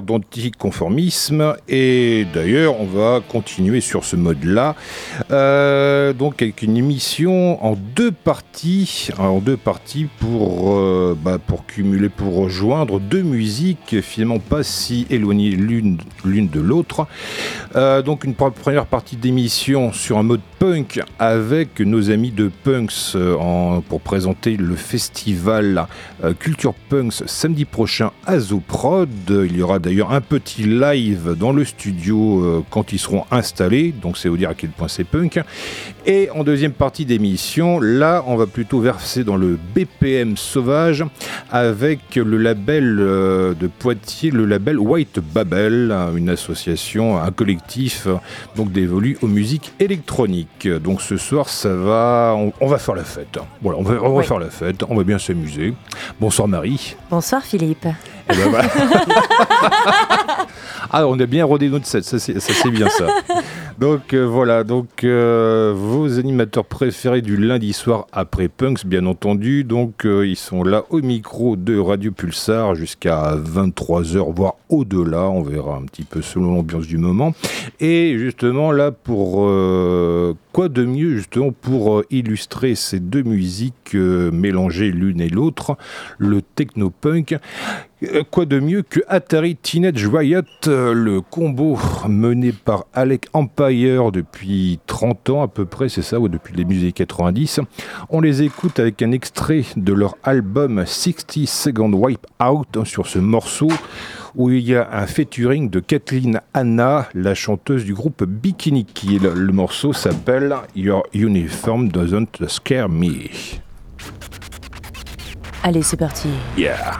d'anticonformisme. Et d'ailleurs on va continuer sur ce mode là euh, donc avec une émission en deux parties en deux parties pour euh, bah, pour cumuler pour rejoindre deux musiques finalement pas si éloignées l'une l'une de l'autre. Euh, donc une première partie d'émission sur un mode punk avec nos amis de Punks pour présenter le festival Culture Punks samedi prochain à Zoprod il y aura d'ailleurs un petit live dans le studio euh, quand ils seront installés, donc c'est vous dire à quel point c'est punk. Et en deuxième partie d'émission, là, on va plutôt verser dans le BPM sauvage avec le label euh, de Poitiers, le label White Babel, une association, un collectif donc dévolu aux musiques électroniques. Donc ce soir, ça va, on, va faire la fête. Voilà, on va, faire la fête, on va bien s'amuser. Bonsoir Marie. Bonsoir Philippe. Eh ben, ah, on a bien rodé notre set, ça c'est bien ça. Donc euh, voilà, donc euh, vos animateurs préférés du lundi soir après Punks, bien entendu. Donc euh, ils sont là au micro de Radio Pulsar jusqu'à 23h, voire au-delà. On verra un petit peu selon l'ambiance du moment. Et justement là pour quoi de mieux justement pour illustrer ces deux musiques mélangées l'une et l'autre, le techno-punk? Quoi de mieux que Atari Teenage Riot, le combo mené par Alec Empire depuis 30 ans à peu près, c'est ça, ou depuis les musiques 90. On les écoute avec un extrait de leur album 60 Second Wipe Out sur ce morceau où il y a un featuring de Kathleen Anna, la chanteuse du groupe Bikini Kill. Le morceau s'appelle Your Uniform Doesn't Scare Me. Allez, c'est parti. Yeah.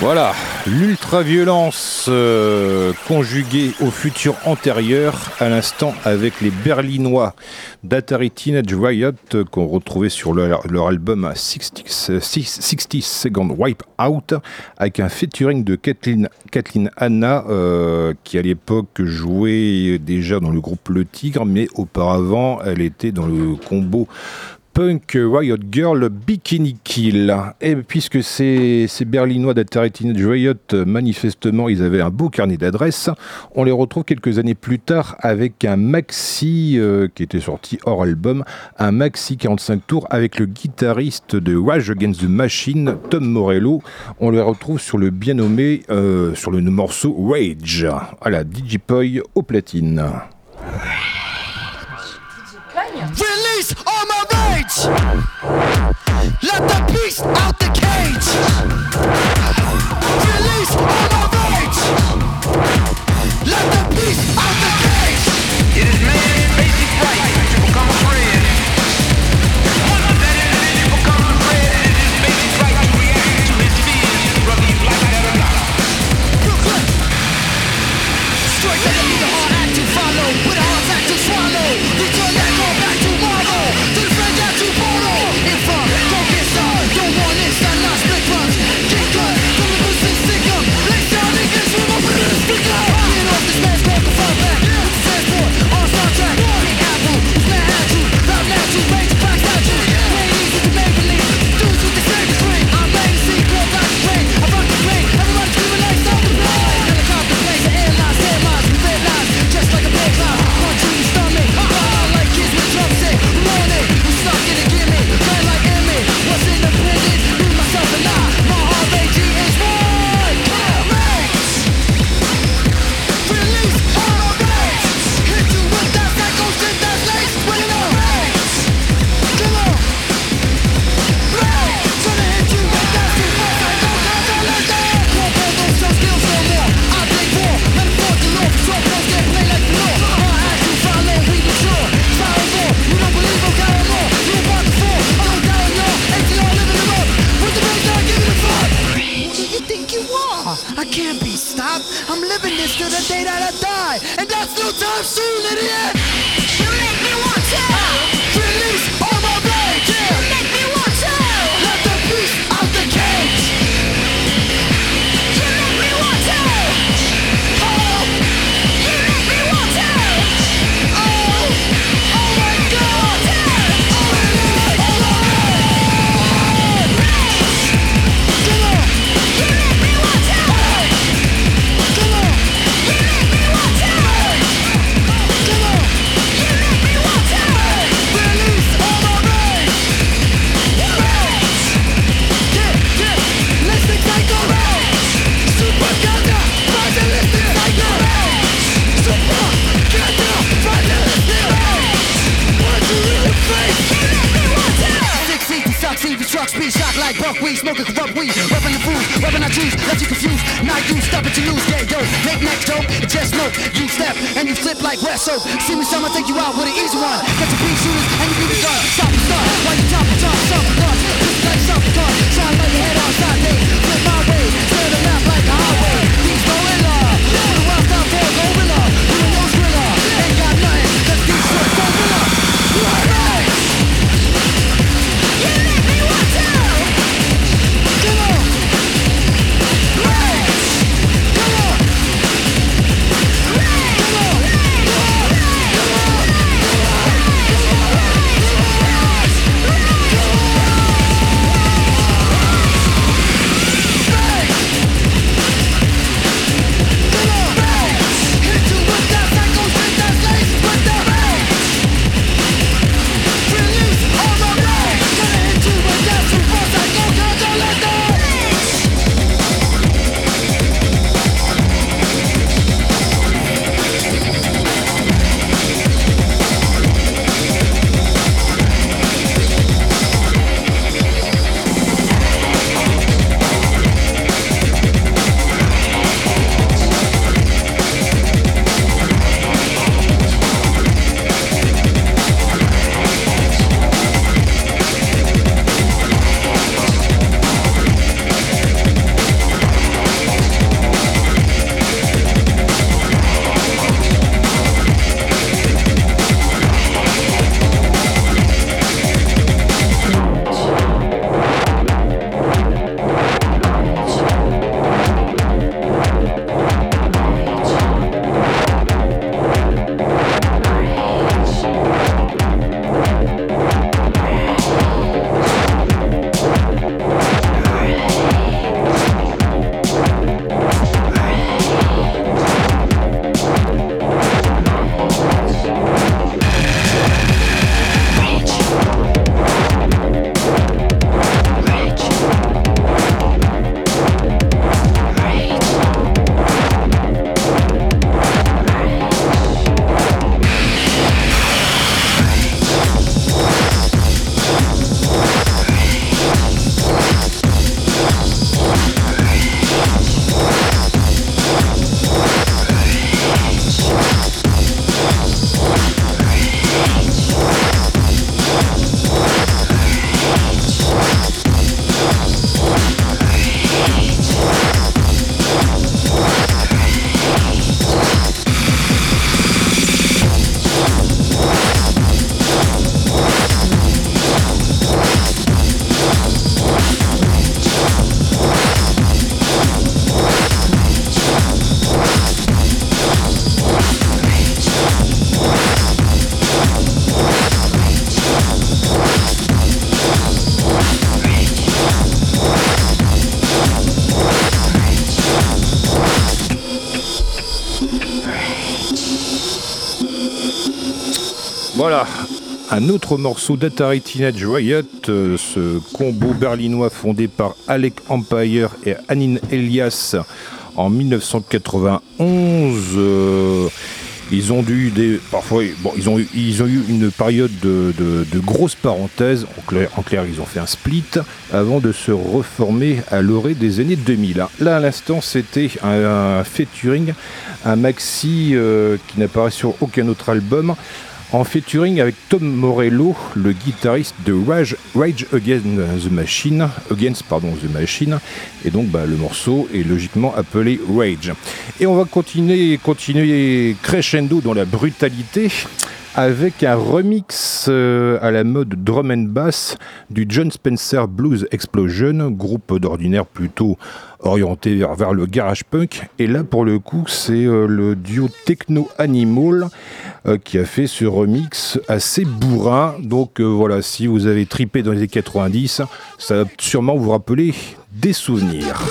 Voilà, l'ultra-violence euh, conjuguée au futur antérieur, à l'instant avec les Berlinois d'Atari Teenage Riot euh, qu'on retrouvait sur leur, album 60, 60 Second Wipe Out avec un featuring de Kathleen, Kathleen Anna euh, qui à l'époque jouait déjà dans le groupe Le Tigre mais auparavant elle était dans le combo punk Riot Girl Bikini Kill. Et puisque ces, ces Berlinois d'Atari Teenage Riot, manifestement, ils avaient un beau carnet d'adresses, on les retrouve quelques années plus tard avec un maxi euh, qui était sorti hors album, un maxi 45 tours avec le guitariste de Rage Against the Machine, Tom Morello. On les retrouve sur le bien nommé, euh, sur le morceau Rage. Voilà, Digipoy au platine. Release rage. Let the beast out the cage. Release all my rage. Let the beast out the cage. It is man's soon, it is. be like like weed, smoking corrupt weed, rubbing the food, rubbing our juice, let you confused, not you, stop it, you lose, yeah, yo, make neck dope, just smoke, you step, and you flip like West Soap, see me, some, I take you out with an easy one, un autre morceau d'Atari Teenage Riot, euh, ce combo berlinois fondé par Alec Empire et Anin Elias en 1991. Ils ont dû. Parfois, ils ont eu, une période de, de, grosses parenthèses. En clair, ils ont fait un split avant de se reformer à l'orée des années 2000. Là, à l'instant, c'était un, featuring, un maxi euh, qui n'apparaît sur aucun autre album en featuring avec Tom Morello, le guitariste de Rage, Rage Against the Machine, Against pardon the Machine, et donc bah, le morceau est logiquement appelé Rage. Et on va continuer, continuer crescendo dans la brutalité avec un remix euh, à la mode drum and bass du John Spencer Blues Explosion, groupe d'ordinaire plutôt orienté vers, le garage punk. Et là, pour le coup, c'est euh, le duo Techno Animal euh, qui a fait ce remix assez bourrin. Donc voilà, si vous avez tripé dans les années 90, ça va sûrement vous rappeler des souvenirs.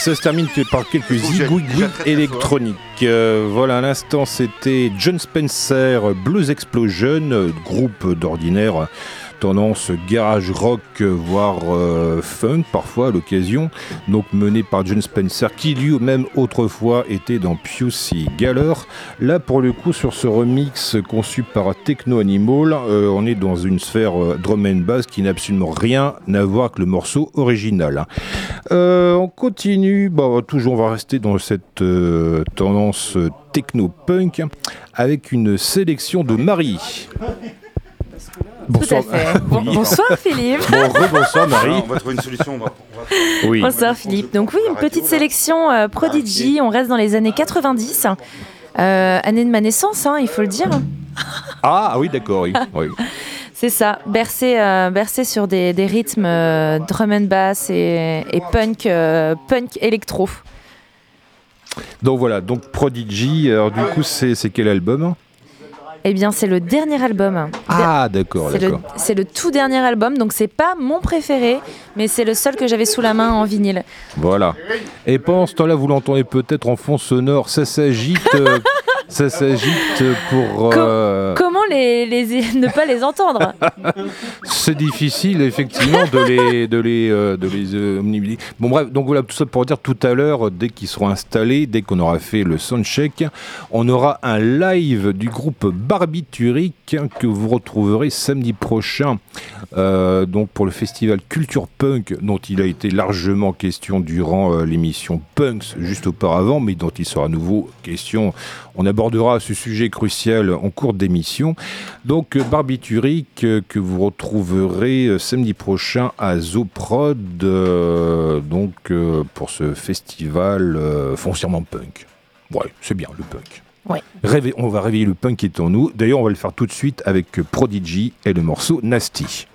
Ça se termine par quelques zigouigouis électroniques. Euh, voilà, à l'instant, c'était John Spencer, Blues Explosion, groupe d'ordinaire tendance garage rock, voire euh, funk parfois à l'occasion, donc mené par John Spencer, qui lui-même autrefois était dans Pusey Galler. Là, pour le coup, sur ce remix conçu par Techno Animal, euh, on est dans une sphère euh, drum and bass qui n'a absolument rien à voir avec le morceau original. on continue, toujours on va rester dans cette tendance techno-punk avec une sélection de Marie. Bonsoir. bonsoir Philippe. bonsoir Marie. on va trouver une solution. Oui. Bonsoir Philippe. Donc oui, une petite sélection euh, Prodigy. On reste dans les années 90. Euh, année de ma naissance, hein, il faut le dire. Ah, oui, d'accord. Oui. C'est ça, bercé, euh, bercé sur des, des rythmes drum and bass et, et punk, punk électro. Donc voilà, donc Prodigy, alors du coup c'est quel album? Eh bien, c'est le dernier album. Ah, d'accord. C'est le, tout dernier album, donc c'est pas mon préféré, mais c'est le seul que j'avais sous la main en vinyle. Voilà. Et pendant ce temps-là, vous l'entendez peut-être en fond sonore, ça s'agite. Euh, ça s'agite pour. Euh, comment les, ne pas les entendre C'est difficile, effectivement, de les. De les, euh, de les euh, bon, bref, donc voilà, tout ça pour dire tout à l'heure, dès qu'ils seront installés, dès qu'on aura fait le soundcheck, on aura un live du groupe Barbiturique que vous retrouverez samedi prochain, donc pour le festival Culture Punk, dont il a été largement question durant l'émission Punks juste auparavant, mais dont il sera à nouveau question. On abordera ce sujet crucial en cours d'émission. Donc Barbiturique euh, que vous retrouverez euh, samedi prochain à Zoprod euh, donc pour ce festival foncièrement punk. Ouais, c'est bien le punk. Ouais. on va réveiller le punk qui est en nous. D'ailleurs, on va le faire tout de suite avec Prodigy et le morceau Nasty.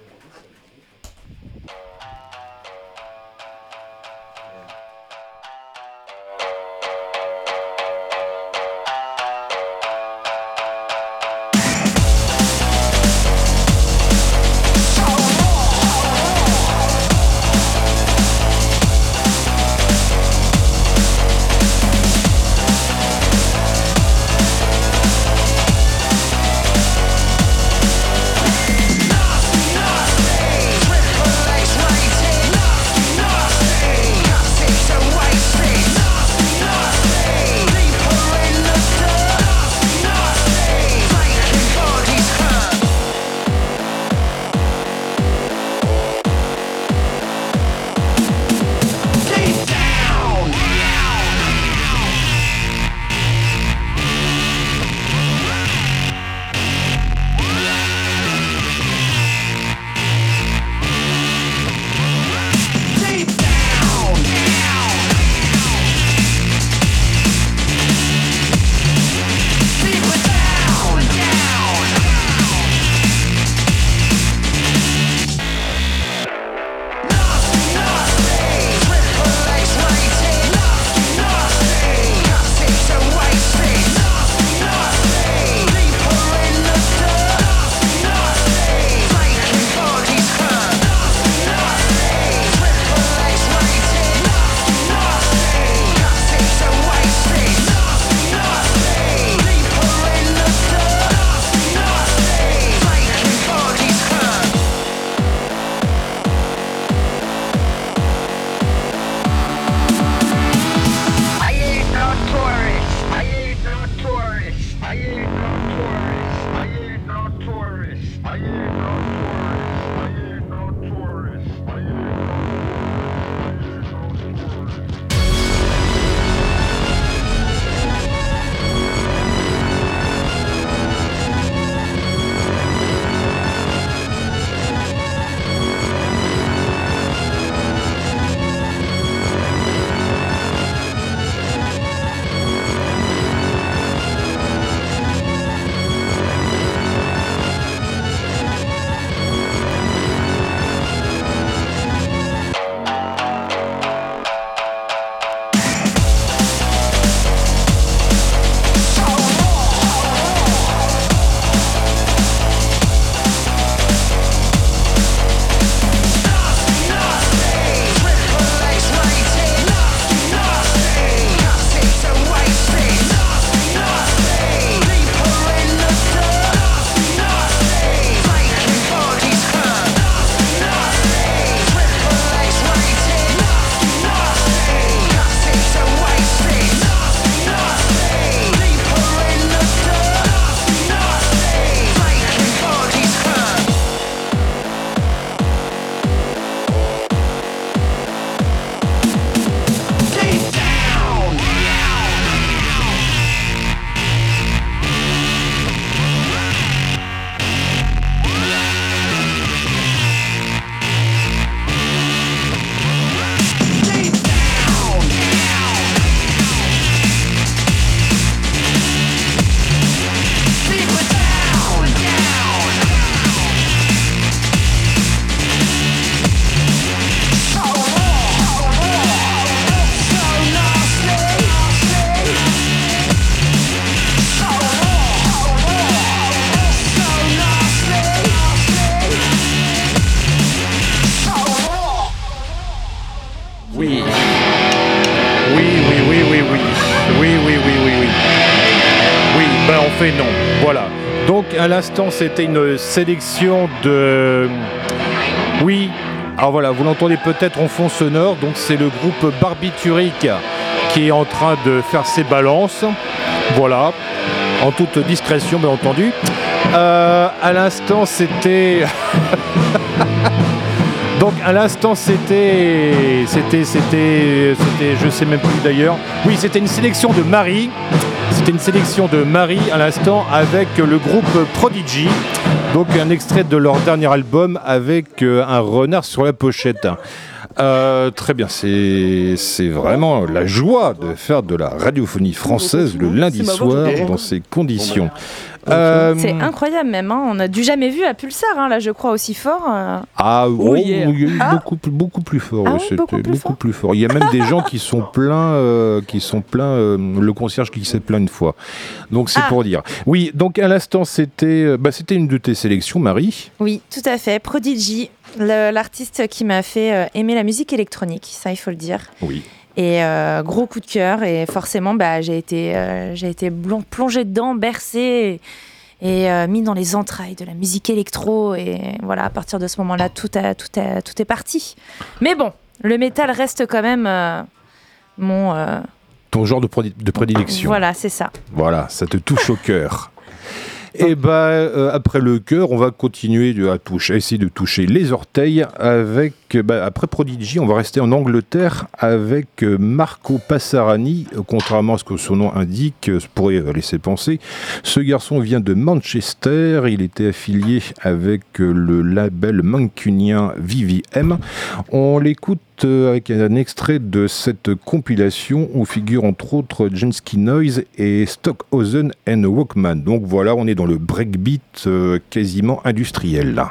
C'était une sélection de... Oui, alors voilà, vous l'entendez peut-être en fond sonore, donc c'est le groupe Barbiturique qui est en train de faire ses balances. Voilà, en toute discrétion bien entendu. Euh, à l'instant c'était... Donc à l'instant c'était, c'était, c'était, c'était, je sais même plus d'ailleurs. Oui, c'était une sélection de Marie. C'était une sélection de Marie à l'instant avec le groupe Prodigy. Donc un extrait de leur dernier album avec euh, un renard sur la pochette. Euh, très bien, c'est vraiment la joie de faire de la radiophonie française le lundi soir dans ces conditions. Euh, c'est incroyable même, hein. on a du jamais vu à Pulsar, hein, là je crois aussi fort. Euh. Ah oui, ah. beaucoup, beaucoup plus fort. Ah beaucoup, plus, fort. Il y a même des gens qui sont pleins, euh, qui sont pleins. le concierge qui s'est plein une fois. Donc c'est ah. pour dire. Oui, donc à l'instant c'était, bah, c'était une de tes sélections, Marie. Oui, tout à fait. Prodigy, l'artiste qui m'a fait aimer la musique électronique, ça il faut le dire. Oui. Et euh, gros coup de cœur. Et forcément, bah, j'ai été, euh, j'ai été plongée dedans, bercée et, euh, mis dans les entrailles de la musique électro. Et voilà, à partir de ce moment-là, tout, a, tout, a, tout est parti. Mais bon, le métal reste quand même mon. Ton genre de, de prédilection. Voilà, c'est ça. Voilà, ça te touche au cœur. Et eh ben euh, après le cœur, on va continuer à, toucher, essayer de toucher les orteils avec. Bah, après Prodigy, on va rester en Angleterre avec euh, Marco Passarani. Contrairement à ce que son nom indique, ça pourrait laisser penser. Ce garçon vient de Manchester. Il était affilié avec euh, le label mancunien VVM. On l'écoute euh, avec un extrait de cette compilation où figurent entre autres Jensky Noise et Stockhausen and Walkman. Donc voilà, on est dans le breakbeat euh, quasiment industriel.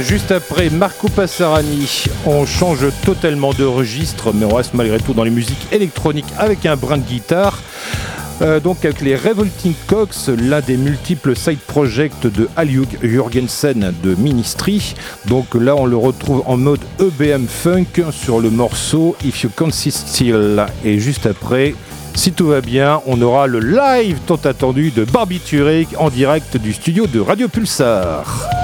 Juste après Marco Passarani, on change totalement de registre, mais on reste malgré tout dans les musiques électroniques avec un brin de guitare. Euh, donc avec les Revolting Cox, l'un des multiples side projects de Al Jurgensen de Ministry. Donc là on le retrouve en mode EBM Funk sur le morceau If You Consist Still. Et juste après, si tout va bien, on aura le live tant attendu de Barbie en direct du studio de Radio Pulsar.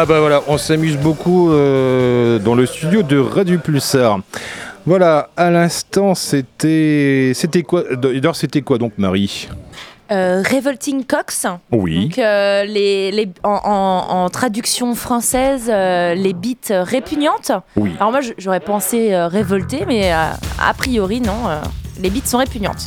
Ah bah voilà, on s'amuse beaucoup euh, dans le studio de Radio Pulsar. Voilà, à l'instant, c'était c'était quoi D'ailleurs, c'était quoi donc Marie? Euh, Revolting Cox. Oui. Donc, euh, les, les, en, traduction française, les bites répugnantes. Oui. Alors moi, j'aurais pensé révolter, mais a priori, non. les bites sont répugnantes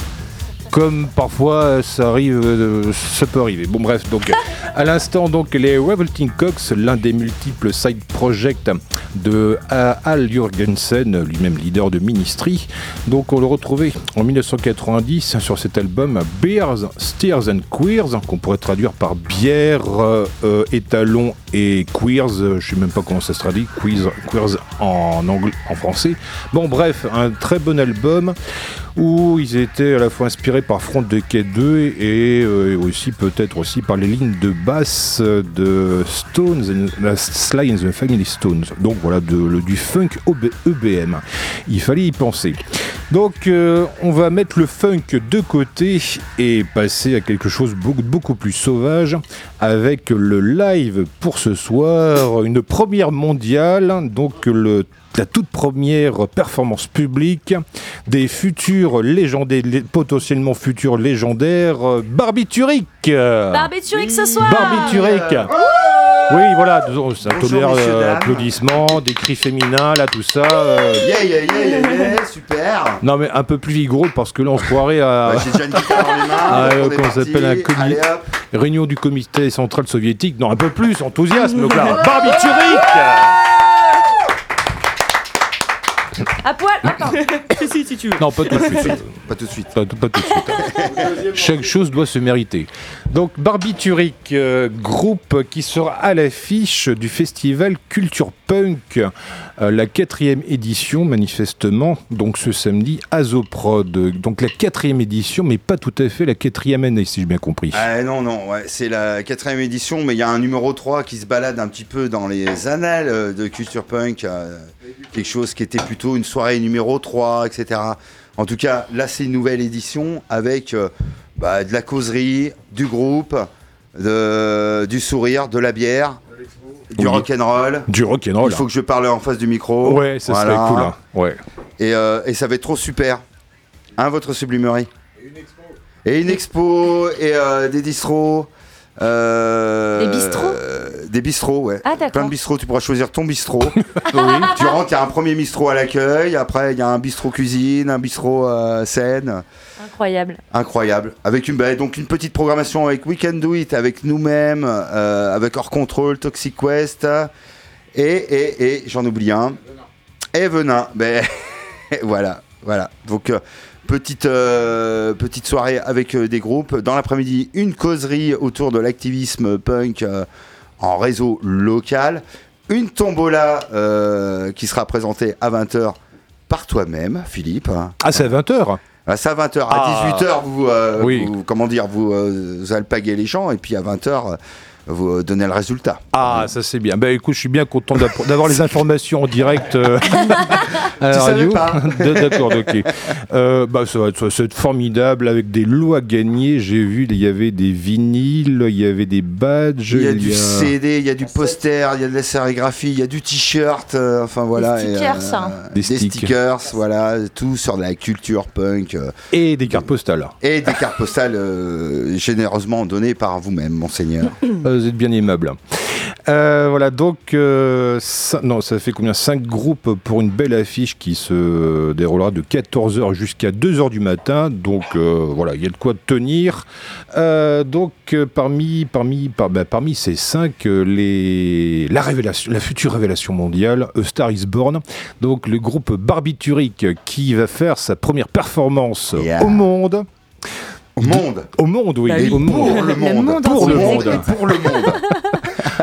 comme parfois ça arrive, euh, ça peut arriver. Bon bref, donc à l'instant donc les Revolting Cox, l'un des multiples side projects de Al Jurgensen, lui-même leader de Ministry. Donc on le retrouvait en 1990 sur cet album Beers, Steers and Queers, qu'on pourrait traduire par bière, euh, étalon et queers. Je sais même pas comment ça se traduit, queers, queers en anglais, en français. Bon bref, un très bon album où ils étaient à la fois inspirés par Front de Quai 2 et euh, aussi peut-être aussi par les lignes de basse de Stones, la Sly and the Family Stones. Donc voilà, du funk EBM. Il fallait y penser. Donc euh, on va mettre le funk de côté et passer à quelque chose beaucoup, beaucoup plus sauvage avec le live pour ce soir, une première mondiale, donc le la toute première performance publique des futurs légendaires, potentiellement futurs légendaires, euh, Barbituric. Barbituric ce soir Barbituric Oui, voilà, ça tolère euh, applaudissements, des cris féminins, là, tout ça. Euh. Yeah, yeah, yeah, yeah, super Non, mais un peu plus vigoureux, parce que là, on se croirait à... Bah, J'ai déjà une guitare dans les mains, ah, comment ça s'appelle un comité Réunion du comité central soviétique. Non, un peu plus, enthousiasme, là. Barbituric À poil Attends. si, si, tu veux. Non, pas tout de suite. pas tout de suite. Pas, tout de suite. Chaque chose doit se mériter. Donc, Barbituric, euh, groupe qui sera à l'affiche du festival Culture Punk, euh, la quatrième édition, manifestement, donc ce samedi, à Zoprod. Donc, la quatrième édition, mais pas tout à fait la quatrième année, si j'ai bien compris. Ah, non, non, ouais, c'est la quatrième édition, mais il y a un numéro 3 qui se balade un petit peu dans les annales euh, de Culture Punk quelque chose qui était plutôt une soirée numéro 3, etc. En tout cas, là, c'est une nouvelle édition avec euh, bah, de la causerie, du groupe, du sourire, de la bière. Du rock'n'roll. Du rock'n'roll. Il faut que je parle en face du micro. Ouais, ça serait cool. Hein. Ouais. Et, euh, et, ça va être trop super. Hein, votre sublimerie? Et une expo. Et une expo, et euh, des distros. Euh, des bistrots Des bistrots, ouais. Ah, Plein de bistrots, tu pourras choisir ton bistrot. oui. Tu rentres, il y a un premier bistrot à l'accueil, après il y a un bistrot cuisine, un bistrot euh, scène. Incroyable. Incroyable. Avec une, bah, donc une petite programmation avec We Can Do It, avec nous-mêmes, euh, avec Hors Control, Toxic Quest, et, et, et j'en oublie un. Et Venin. Ben, voilà, voilà. Donc Petite, euh, petite soirée avec euh, des groupes. Dans l'après-midi, une causerie autour de l'activisme punk euh, en réseau local. Une tombola qui sera présentée à 20h par toi-même, Philippe. Ah, c'est à 20h ah, c'est à 20h. À 18h, vous, vous, comment dire, vous, vous alpaguez les gens, et puis à 20h, vous donner le résultat. Ah, ça c'est bien. Ben écoute, je suis bien content d'avoir les informations en direct euh, à la radio. D'accord, ok. Euh, bah, ça va être, formidable avec des lots à gagner. J'ai vu, il y avait des vinyles, il y avait des badges. Il y a du CD, il y a du poster, il y a de la sérigraphie, il y a du t-shirt. Euh, enfin voilà. Des stickers, des, stickers, voilà, tout sur de la culture punk. et des cartes postales. Et des cartes postales généreusement données par vous-même, monseigneur. Vous êtes bien aimable. Euh, voilà, donc, euh, ça, non, ça fait combien? 5 groupes pour une belle affiche qui se déroulera de 14h jusqu'à 2h du matin. Donc, euh, voilà, il y a de quoi tenir. donc, parmi, parmi, par, ben, parmi ces 5, les, la, révélation, la future révélation mondiale, A Star is Born. Donc, le groupe Barbituric qui va faire sa première performance au monde. Au monde. Au monde, oui. Bah au monde. Pour le monde. Pour le monde. Pour le monde.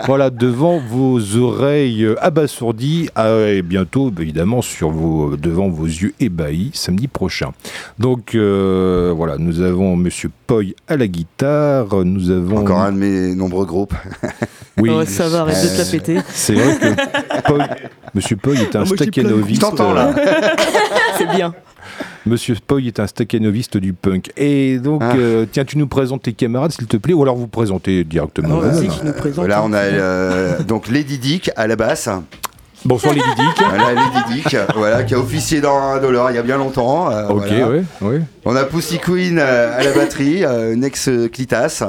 voilà, devant vos oreilles abasourdies ah et bientôt, évidemment, sur vos, devant vos yeux ébahis, samedi prochain. Donc, euh, voilà, nous avons Monsieur Poy à la guitare, nous avons... Encore un de mes nombreux groupes. oui. ça va, arrête de te la péter. C'est vrai que Monsieur Poy est un oh, Stakhanoviste. Je t'entends, là. C'est bien. Monsieur Spoy est un stakhanoviste du punk. Et donc, Ah. euh, tiens, tu nous présentes tes camarades, s'il te plaît, ou alors vous présentez directement. Qui nous présente. Là, on a euh, donc Lady Dick à la basse. Bonsoir Lady Dick. Voilà, Lady Dick, voilà, qui a officié dans Dollar il y a bien longtemps. euh, Ok, voilà. ouais, ouais. On a Pussy Queen euh, à la batterie, euh, une ex-Clitas.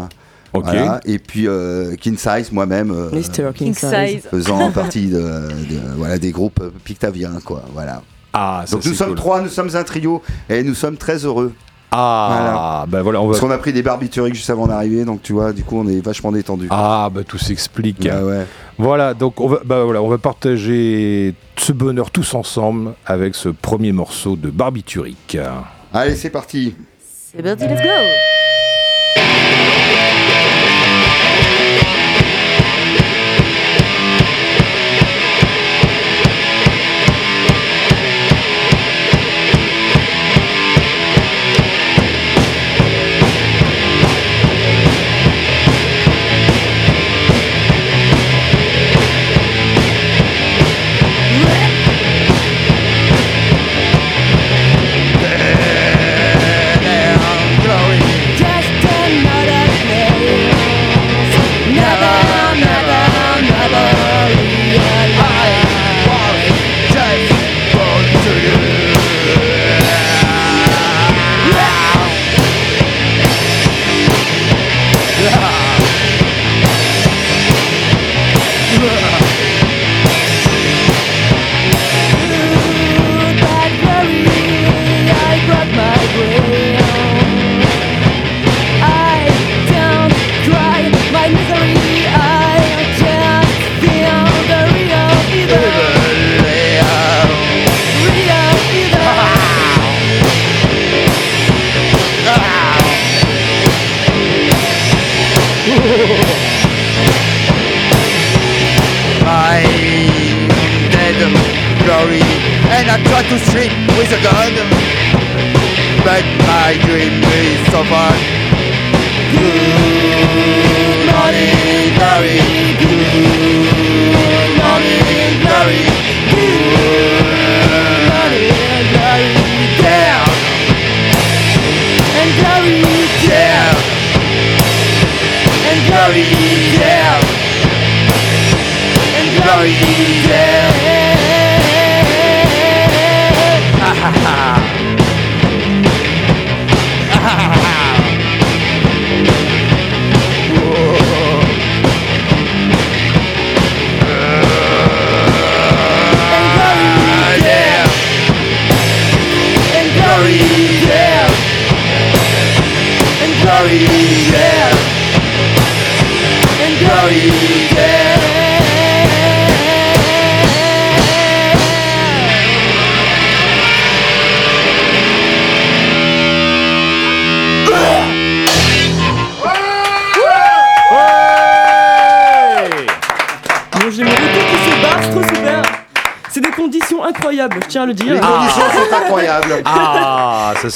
Ok. Voilà. Et puis euh, King Size, moi-même, euh, Mr. King King Size. faisant partie de, de- voilà, des groupes pictaviens. Quoi, voilà. Ah, ça Donc nous c'est sommes cool. trois, nous sommes un trio et nous sommes très heureux. Ah, bah voilà, on va. Parce qu'on a pris des barbituriques juste avant d'arriver, donc tu vois, du coup on est vachement détendu. Ah, bah tout s'explique. Ah ouais. Voilà, donc on va, bah voilà, on va partager ce bonheur tous ensemble avec ce premier morceau de Barbiturique. Allez, c'est parti. C'est parti, let's go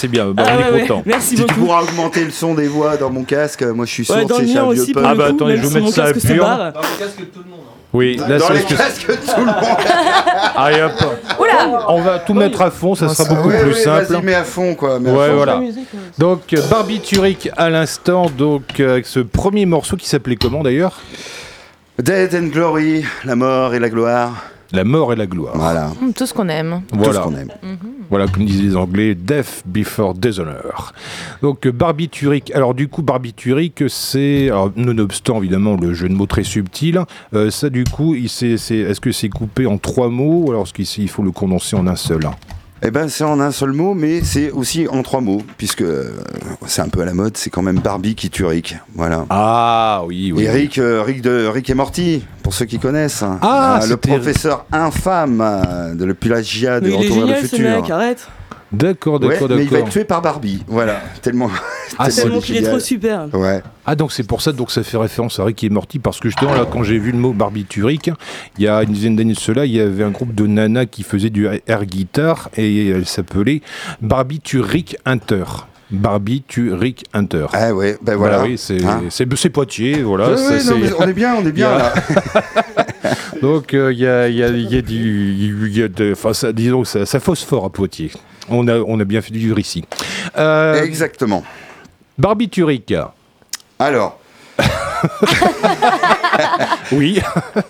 c'est bien, bah, Ah on est ouais. content. Merci Si tu beaucoup. pourras augmenter le son des voix dans mon casque, moi je suis sourd, dans c'est le un vieux pour Ah le bah attendez, je vais mettre ça casque à se pur. barre. Oui, là Dans c'est les que- casques de tout le monde. Allez hop, Oula on va tout mettre à fond, ça sera beaucoup Ouais, plus ouais, simple. Vas-y, mets à fond quoi. mets à Ouais, fond. voilà. Donc Barbiturique à l'instant, donc avec ce premier morceau qui s'appelait comment d'ailleurs? Dead and Glory, la mort et la gloire. La mort et la gloire. Voilà. Hum, Tout ce qu'on aime. Tout Voilà. ce qu'on aime. Voilà, comme disaient les Anglais, Death Before Dishonor. Donc, barbiturique. Alors, du coup, barbiturique, c'est. Nonobstant, évidemment, le jeu de mots très subtil. euh, ça, du coup, il s'est- c'est- est-ce que c'est coupé en trois mots ou alors est-ce qu'il il faut le condenser en un seul? Eh ben, c'est en un seul mot, mais c'est aussi en trois mots, puisque euh, c'est un peu à la mode, c'est quand même Barbie qui tue Rick. Voilà. Ah, oui, oui. Et Rick, euh, Rick de Rick et Morty, pour ceux qui connaissent. Ah, Euh, le professeur infâme de le plagiat de Retour vers le futur. mec, arrête. D'accord, Ouais, d'accord, mais il va être d'accord. tué par Barbie. Voilà, tellement. Ah, c'est- Tellement qu'il est trop super. Ouais. Ah, donc c'est pour ça donc ça fait référence à Rick et Morty, parce que justement, là, quand j'ai vu le mot barbiturique, il y a une dizaine d'années de cela, il y avait un groupe de nanas qui faisait du air guitar et elle s'appelait Barbiturique Hunter. Barbiturique Hunter. Ah ouais, ben voilà. oui, c'est Hein c'est c'est Poitiers, voilà. Ouais, ça, ouais, non, c'est- mais on est bien, on est bien a- là. Donc euh, il y, a, il y, a, il y a du, y a de, ça, disons que ça, ça phosphore à Poitiers. On a, on a bien fait du dur ici. Euh, Exactement. barbiturique. Alors, Oui. oui,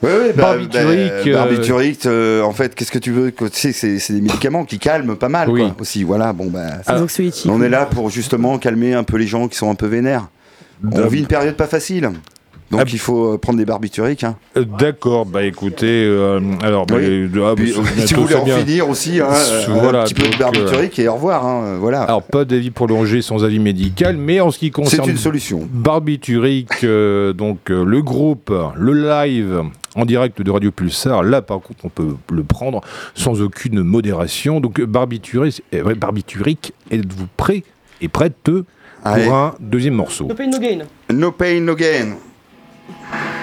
oui, bah, Barbiturique, bah, euh, barbiturique, euh, en fait, qu'est-ce que tu veux que- tu sais, C'est c'est des médicaments qui calment pas mal, Oui. quoi, aussi. Voilà, bon, bah, on est là pour justement calmer un peu les gens qui sont un peu vénères. On vit une période pas facile. Donc Ah. il faut euh, prendre des barbituriques. Hein. Euh, D'accord, bah écoutez, euh, alors, bah, Oui. ah, Puis, bah, c'est si vous voulez en c'est bien. finir aussi, hein, voilà, un petit peu donc, de barbiturique et au revoir. hein, voilà. Alors, pas d'avis prolongé sans avis médical, mais en ce qui C'est concerne une solution. Barbiturique, euh, donc euh, le groupe, le live en direct de Radio Pulsar, là par contre on peut le prendre sans aucune modération. Donc Barbiturique, euh, ouais, Barbiturique êtes-vous prêt et prête pour Allez. un deuxième morceau? No pain, no gain. No pain, no gain. Thank you.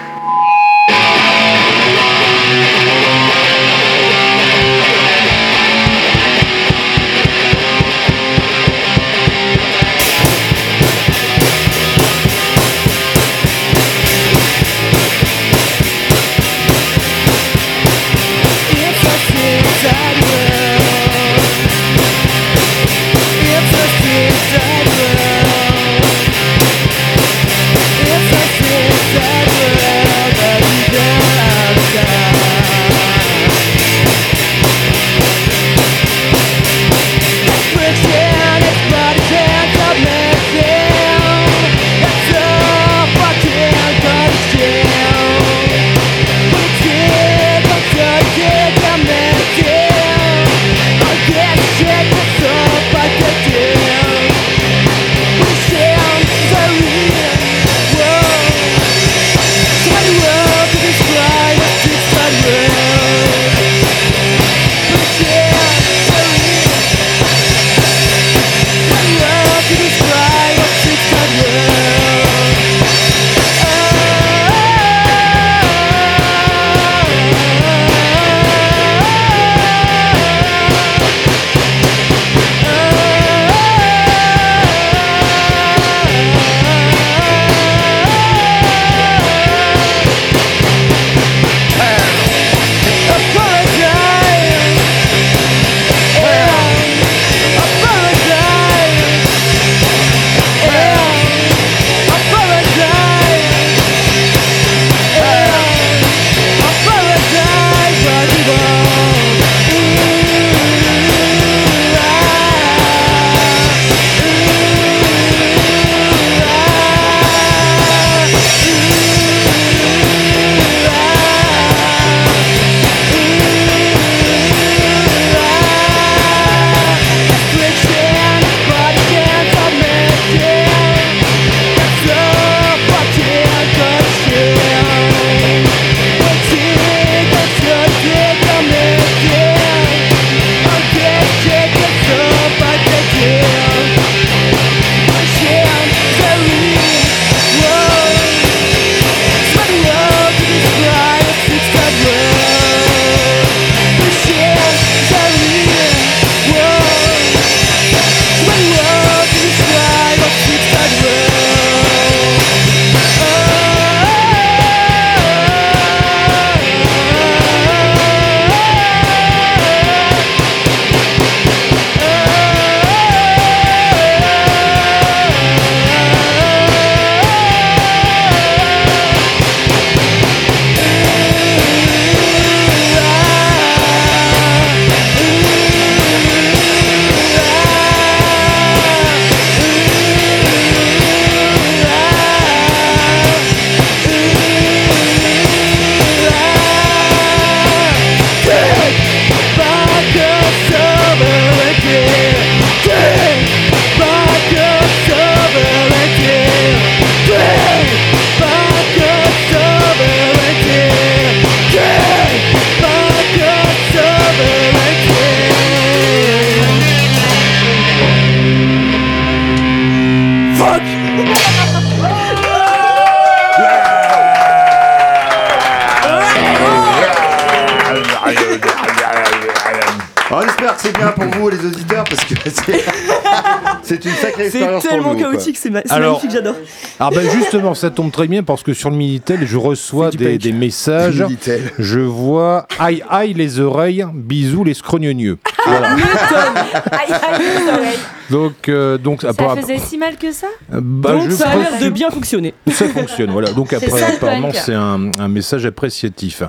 C'est ma- magnifique, j'adore. Alors ben justement, ça tombe très bien parce que sur le Minitel, je reçois des, messages. Minitel. Je vois aïe aïe les oreilles, bisous les scrognonieux. Voilà. Aïe, aïe. Donc euh, donc Ça faisait si mal que ça bah, Donc je ça a l'air de bien fonctionner. Ça fonctionne, voilà. Donc après, ça, apparemment, c'est un, un message appréciatif.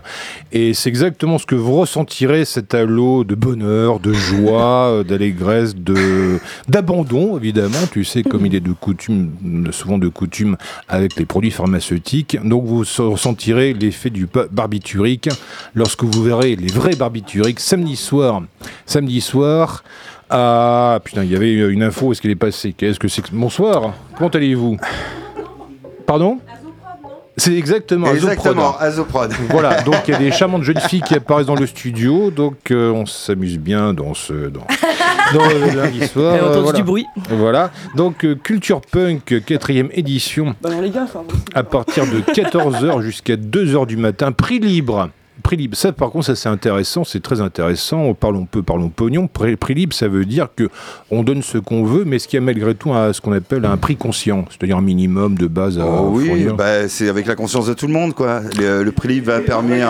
Et c'est exactement ce que vous ressentirez, cet halo de bonheur, de joie, euh, d'allégresse, de d'abandon, évidemment. Tu sais, comme il est de coutume, souvent de coutume avec les produits pharmaceutiques. Donc vous ressentirez l'effet du ba- barbiturique lorsque vous verrez les vrais barbituriques samedi soir. Samedi soir. Ah putain, il y avait une info, est-ce qu'elle est passée Qu'est-ce que c'est que... Bonsoir, comment allez-vous Pardon C'est exactement Azoprod. Exactement, Azoprod. Voilà, donc il y a des charmantes jeunes filles qui apparaissent dans le studio, donc euh, on s'amuse bien dans ce dans, dans le lundi soir. Euh, voilà. du bruit. Voilà, donc euh, Culture Punk, quatrième édition, Bah les gars, à partir de 14h jusqu'à 2h du matin, prix libre. Prix libre, ça par contre ça c'est intéressant, c'est très intéressant, on parle on peut parlons pognon, prix, prix libre ça veut dire que on donne ce qu'on veut mais ce qui a malgré tout un- ce qu'on appelle un prix conscient, c'est-à-dire un minimum de base à Oh oui, fournir. bah, c'est avec la conscience de tout le monde, quoi. Le, le prix libre va permettre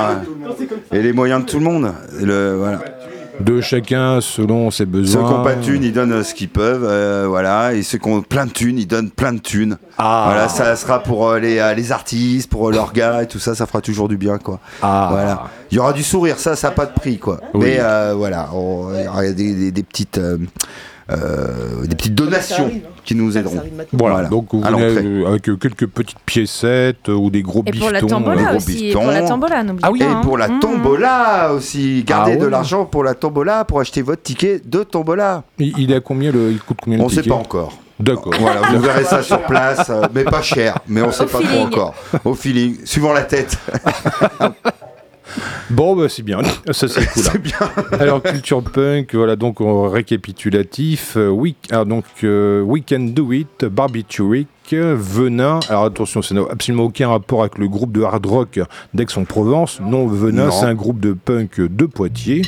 et les moyens de tout le monde. Le, voilà. De chacun selon ses Ceux besoins. qui n'ont pas de thunes, ils donnent euh, ce qu'ils peuvent, euh, voilà. Et ceux qui ont plein de thunes, ils donnent plein de thunes. Ah. Voilà, ça sera pour euh, les, euh, les artistes, pour leurs gars et tout ça, ça fera toujours du bien, quoi. Ah. Voilà. Il y aura du sourire, ça, ça n'a pas de prix, quoi. Oui. Mais voilà, il y aura des, des- des petites, euh, des petites donations arrive, qui nous aideront. Voilà, Voilà, donc vous venez euh, avec euh, quelques petites piécettes ou des gros Et pour la tombola gros aussi. Et pour la n'oubliez Ah oui, pas. Et hein. pour la Mmh. tombola aussi, gardez Ah de l'argent pour la tombola pour acheter votre ticket de tombola. il, il est à combien le, il coûte combien le On ne sait pas encore. D'accord. Voilà, vous verrez ça sur place, mais pas cher, mais on ne sait Au pas trop encore. Au feeling, suivant la tête. Bon, bah, c'est bien. Ça, c'est cool. C'est bien. Alors, Culture Punk, voilà, donc en récapitulatif. euh, we, alors, donc, euh, We Can Do It, Barbituric, Venin. Alors, attention, ça n'a absolument aucun rapport avec le groupe de hard rock d'Aix-en-Provence. Non, Venin, Non. c'est un groupe de punk de Poitiers.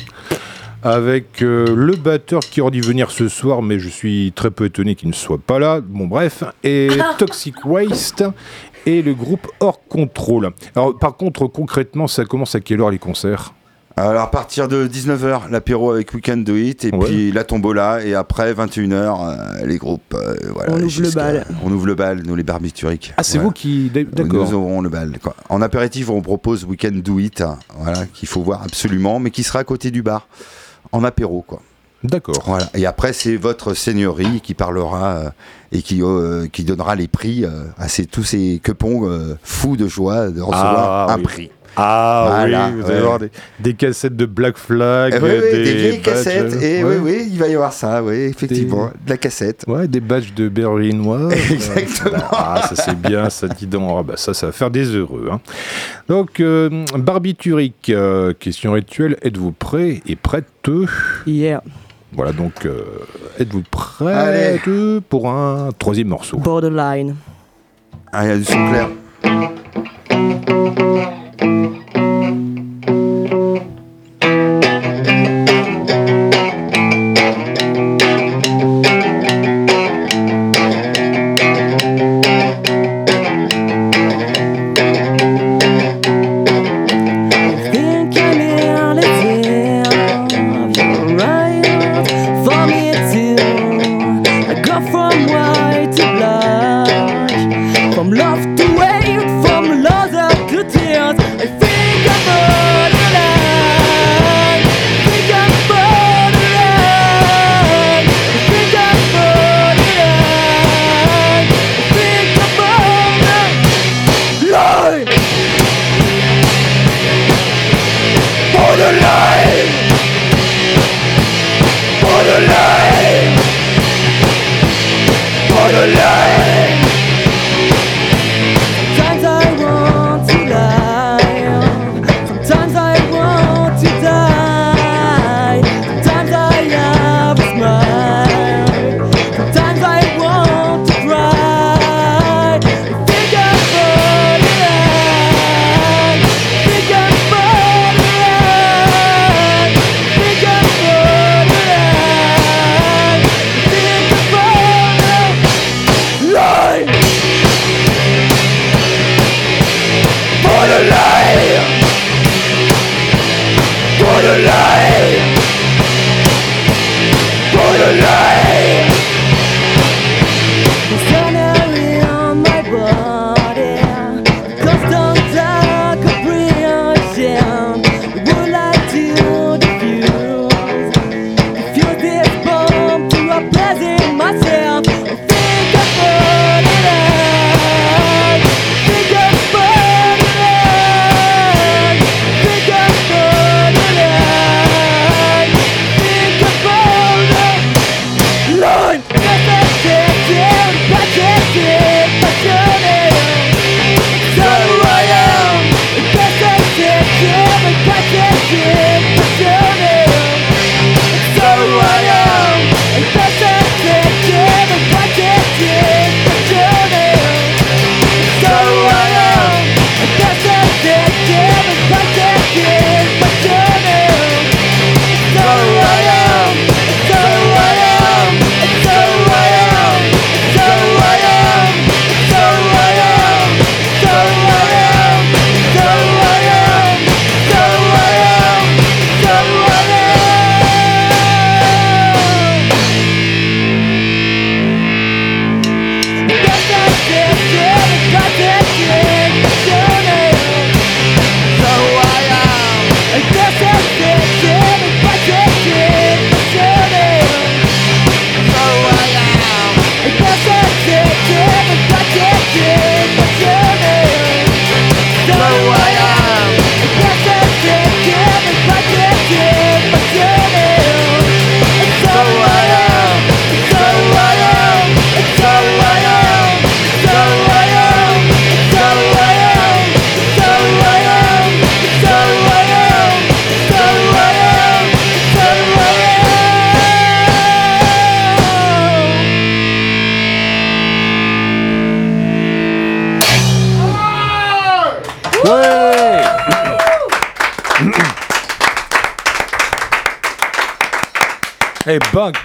Avec euh, le batteur qui aurait dû venir ce soir, mais je suis très peu étonné qu'il ne soit pas là. Bon, bref. Et Toxic Waste et le groupe Hors Contrôle. Alors, par contre, concrètement, ça commence à quelle heure les concerts? Alors, à partir de 19h, l'apéro avec We Can Do It, et Ouais. puis la tombola, et après 21h, euh, les groupes. euh, voilà, On ouvre le bal. On ouvre le bal, nous les barbituriques. Ah, c'est Voilà. vous qui. D'accord. Nous aurons le bal. Quoi. En apéritif, on propose We Can Do It, hein, voilà, qu'il faut voir absolument, mais qui sera à côté du bar, en apéro, quoi. D'accord. Voilà. Et après, c'est votre seigneurie qui parlera euh, et qui, euh, qui donnera les prix euh, à ces, tous ces quepons euh, fous de joie de recevoir Ah, un oui. prix. Ah Voilà, oui, vous ouais. allez voir des, des cassettes de Black Flag, Eh oui, oui, des, des vieilles badges, cassettes. Et ouais. oui, oui, il va y avoir ça, oui, effectivement. De la cassette. Ouais, des badges de berlinois. Exactement. Ah, ça c'est bien, ça dit donc. Ah, bah, ça, ça va faire des heureux. hein. Donc, euh, Barbiturique, euh, question rituelle. Êtes-vous prêt et prête? Hier, Voilà, donc, euh, êtes-vous prêt Allez. pour un troisième morceau? Borderline. Ah, il y a du son clair.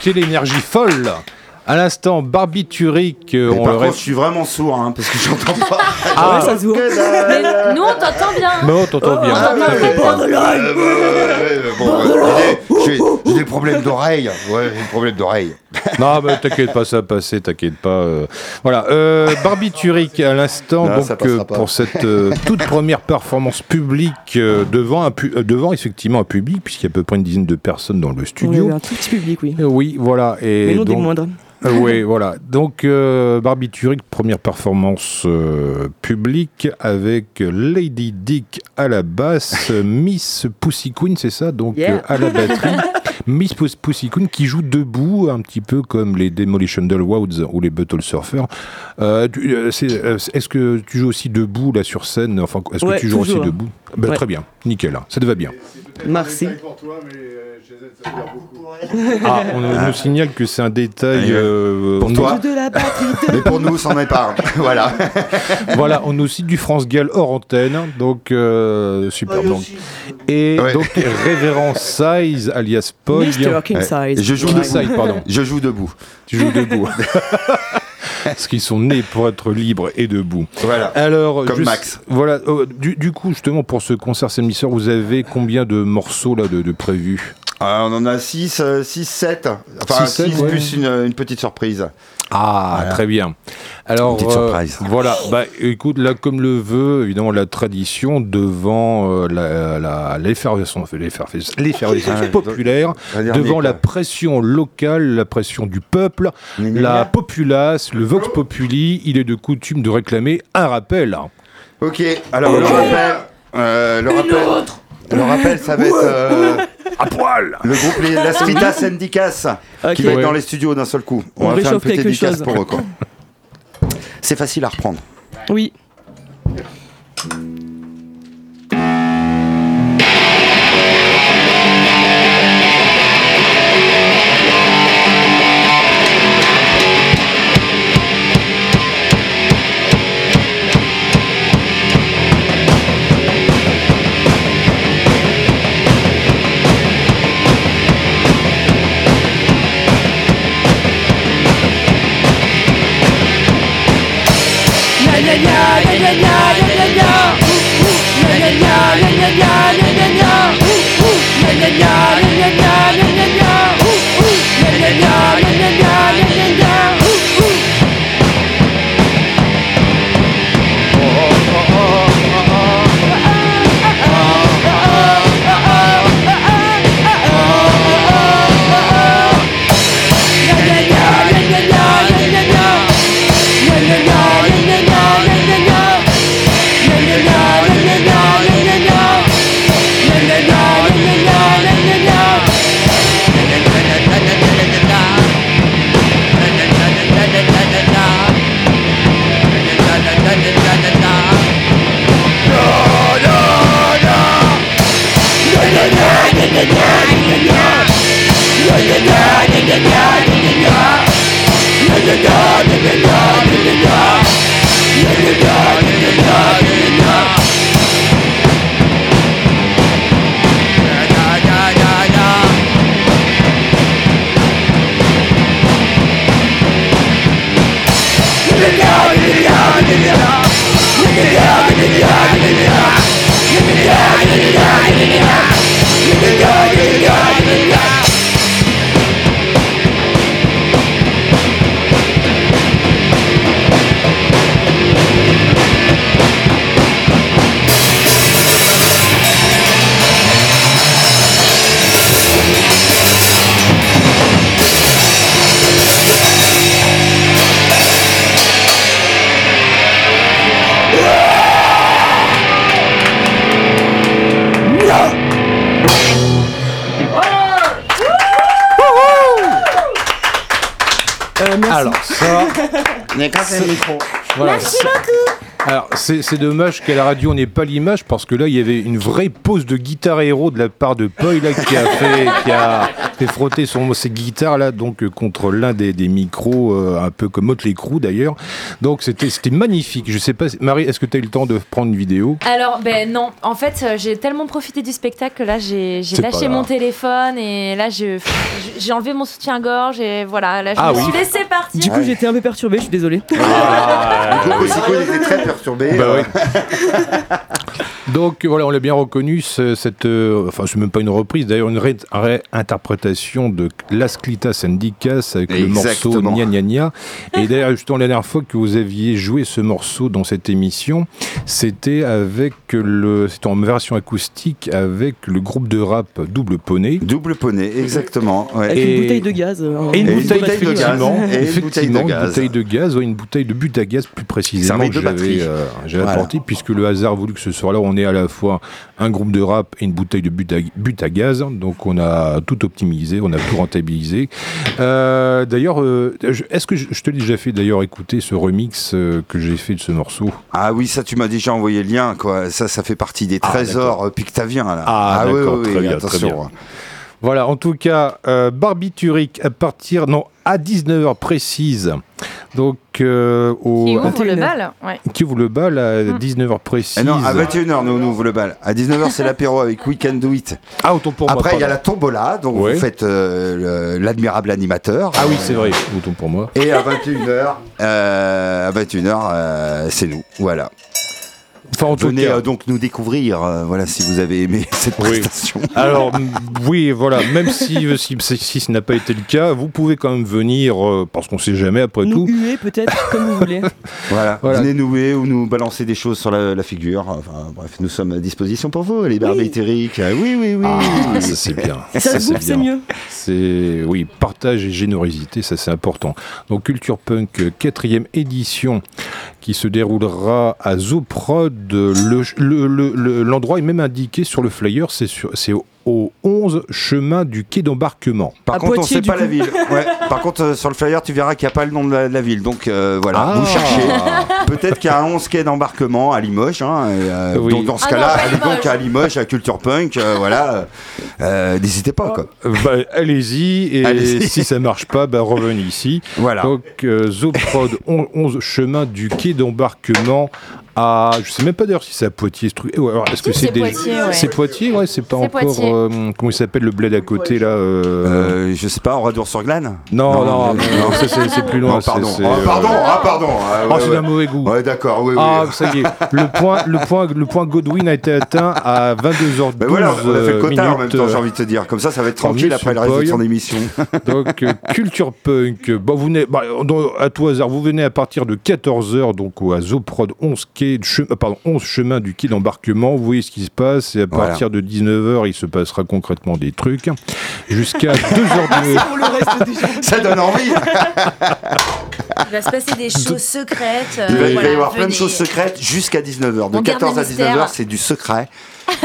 Quelle énergie folle À l'instant, barbiturique, euh, Mais on par le contre, reste. je suis vraiment sourd hein, parce que j'entends pas. Ah, Ouais, ça se voit. Mais nous, on t'entend bien. mais oh, t'entends bien. Ah, pas. Euh, bon, j'ai des- j'ai- j'ai des problèmes d'oreille. Ouais, j'ai des problèmes d'oreille. Non, mais t'inquiète pas, ça va passer, t'inquiète pas. euh. Voilà, euh, barbiturique à l'instant, donc euh, pour cette euh, toute première performance publique euh, devant, un pu- euh, devant effectivement un public, puisqu'il y a à peu près une dizaine de personnes dans le studio. avait un tout petit public, oui. Euh, Oui, voilà. Et Mais non des donc- moindres. Euh, oui, voilà. Donc, euh, Barbiturique, première performance euh, publique avec Lady Dick à la basse, Miss Pussy Queen, c'est ça Donc, Yeah. euh, à la batterie. Miss Pus- Pussy Queen qui joue debout, un petit peu comme les Demolition Dollwads ou les Battle Surfers. Euh, euh, euh, Est-ce que tu joues aussi debout là sur scène? Enfin, est-ce que Ouais, tu joues toujours. aussi debout? Ben, Ouais. Très bien, nickel, hein. ça te va bien. Merci. Ah, on nous- nous signale que c'est un détail. Euh, pour toi. De la batterie de... Mais pour nous, est pas. voilà. voilà, on a aussi du France Gall hors antenne, donc euh, super. Donc. Et Ouais. donc Révérend Size alias Pog. Mr. King. Size. Je joue King. Size, pardon. Je joue debout. Tu joues debout. Parce qu'ils sont nés pour être libres et debout. Voilà. Alors, Comme juste- Max. Voilà. euh, du, du coup, justement, pour ce concert Saint-Misseur, vous avez combien de morceaux là de, de prévus? Euh, on en a 6, 6, 7. Enfin, Six, sept, 6 ouais. plus une, une petite surprise. Ah, Voilà. très bien. Alors, Petite surprise. voilà. Bah, écoute, là, comme le veut évidemment la tradition, devant euh, la- la- l'effervescence l'effervescence Ah, populaire, devant la pression locale, la pression du peuple, la populace, le vox populi, il est de coutume de réclamer un rappel. Ok, alors le rappel. euh, le rappel. Le rappel, ça va être euh, À poil le groupe les Las Fritas Syndicas Ok. qui va être dans les studios d'un seul coup. On va faire une réchauffe petite quelque dédicace chose. pour eux. quoi. C'est facile à reprendre. Oui. Euh, c'est dommage qu'à la radio, on n'ait pas l'image parce que là, il y avait une vraie pose de guitare héros de la part de Poi là, qui a fait, frotter ses guitares là, donc contre l'un des, des micros, euh, un peu comme Motley Crue d'ailleurs. Donc c'était magnifique. Je sais pas, si- Marie, est-ce que tu as eu le temps de prendre une vidéo Alors, ben non, en fait, euh, j'ai tellement profité du spectacle que là, j'ai lâché mon téléphone et là, j'ai enlevé mon soutien-gorge et voilà, là, je Ah me oui. suis laissé partir. Du coup, j'étais un peu perturbée, je suis désolée. Groupe Osico il était très perturbé. Bah euh, oui. Donc voilà, on l'a bien reconnu, ce- cette, euh, enfin c'est même pas une reprise, d'ailleurs une ré- réinterprétation de Las Clitas Indicas avec le morceau. Gna Gna Gna. Et d'ailleurs justement la dernière fois que vous aviez joué ce morceau dans cette émission, c'était avec le, c'était en version acoustique avec le groupe de rap Double Poney. Double poney, exactement. ouais. Avec Et- une bouteille de gaz. euh, Et une Et une bouteille, bouteille de gaz. Et une bouteille de effectivement, une gaz. bouteille de gaz, ouais, une bouteille de but à gaz plus précisément que j'avais batterie. euh, Voilà. apporté, puisque le hasard a voulu que ce soir-là, on à la fois un groupe de rap et une bouteille de but à, but à gaz. Donc on a tout optimisé, on a tout rentabilisé. Euh, d'ailleurs, euh, est-ce que je, je te l'ai déjà fait d'ailleurs écouter ce remix euh, que j'ai fait de ce morceau? Ah oui, ça tu m'as déjà envoyé le lien, quoi. Ça, ça fait partie des Ah, trésors euh, pictaviens, là. Ah, oui, d'accord, oui, très oui, bien, attention. très bien. Voilà, en tout cas, euh, barbiturique à partir, non, à 19h précise. Donc, euh, au, Qui ouvre 21. le bal ouais. qui ouvre le bal à Mm. 19h précise. Eh non, à 21h, nous, on ouvre le bal. À 19h, c'est l'apéro avec We Can Do It. Ah, autant pour moi. Après, il y a la tombola, donc Ouais. vous faites euh, le- l'admirable animateur. Ah oui, c'est vrai, autant pour moi. Et à 21h, euh, à 21h, euh, c'est nous. Voilà. Enfin, en tout Venez cas. euh, donc nous découvrir, euh, voilà, si vous avez aimé cette Oui. prestation. Alors, m- oui, voilà, même si, euh, si, si, si ce n'a pas été le cas, vous pouvez quand même venir, euh, parce qu'on sait jamais après Nous tout. huer peut-être, comme vous voulez. Voilà. Voilà. Venez nous huer ou nous balancer des choses sur la, la figure. Enfin, bref, nous sommes à disposition pour vous, les barbitériques. Euh, Oui, oui, oui. Ah, ça c'est bien. Ça bouffe, c'est mieux. C'est oui, partage et générosité, ça c'est important. Donc Culture Punk quatrième édition se déroulera à le- L'endroit est même indiqué sur le flyer, c'est au, au 11 chemin du quai d'embarquement. Par À contre, Poitiers, on sait du pas coup. la ville. Ouais. Par contre, euh, sur le flyer, tu verras qu'il n'y a pas le nom de la, de la ville. Donc euh, voilà, Ah. vous cherchez. Peut-être qu'il y a un 11 quai d'embarquement à Limoges. hein, et, euh, Oui. Donc dans ce Ah cas-là, allez donc à Limoges, à Culture Punk. euh, voilà, Euh, n'hésitez pas quoi. Bah, Allez-y et Allez-y. si ça marche pas, bah, revenez ici. Voilà. Donc euh, Zoprod on- 11 chemin du quai d'embarquement à je sais même pas d'ailleurs si c'est à Poitiers ce truc. Ouais, alors, est-ce que c'est c'est des- Poitiers, ouais. C'est Poitiers ouais, c'est pas C'est encore Poitiers. euh, comment il s'appelle le bled à côté là euh, Euh, je sais pas, Oradour-sur-Glane Non non, non, non, non. ça, c'est c'est plus loin, Non, pardon. c'est- c'est, Ah, euh, pardon, ah, pardon. Ah, Ah, ouais, c'est ouais. d'un mauvais goût. Ouais, d'accord, oui, oui. Ah, ça y est, le point, le, point, le point Godwin a été atteint à 22h12. Ben voilà, on a fait le quota en même temps, euh, j'ai envie de te dire. Comme ça, ça va être tranquille après le reste de son émission. Donc, euh, Culture Punk, bah, vous venez, bah, à tout hasard, vous venez à partir de 14h, donc au à Zoprod 11, quai, de che- euh, pardon, 11 chemin du quai d'embarquement. Vous voyez ce qui se passe, et à Voilà. partir de 19h, il se passera concrètement des trucs. Jusqu'à 2h du Pour le reste des gens. ça donne envie. Il va se passer des choses secrètes. euh, Il va, voilà, y avoir plein de choses secrètes jusqu'à 19h. De On garde 14 à le mystère. 19h, c'est du secret.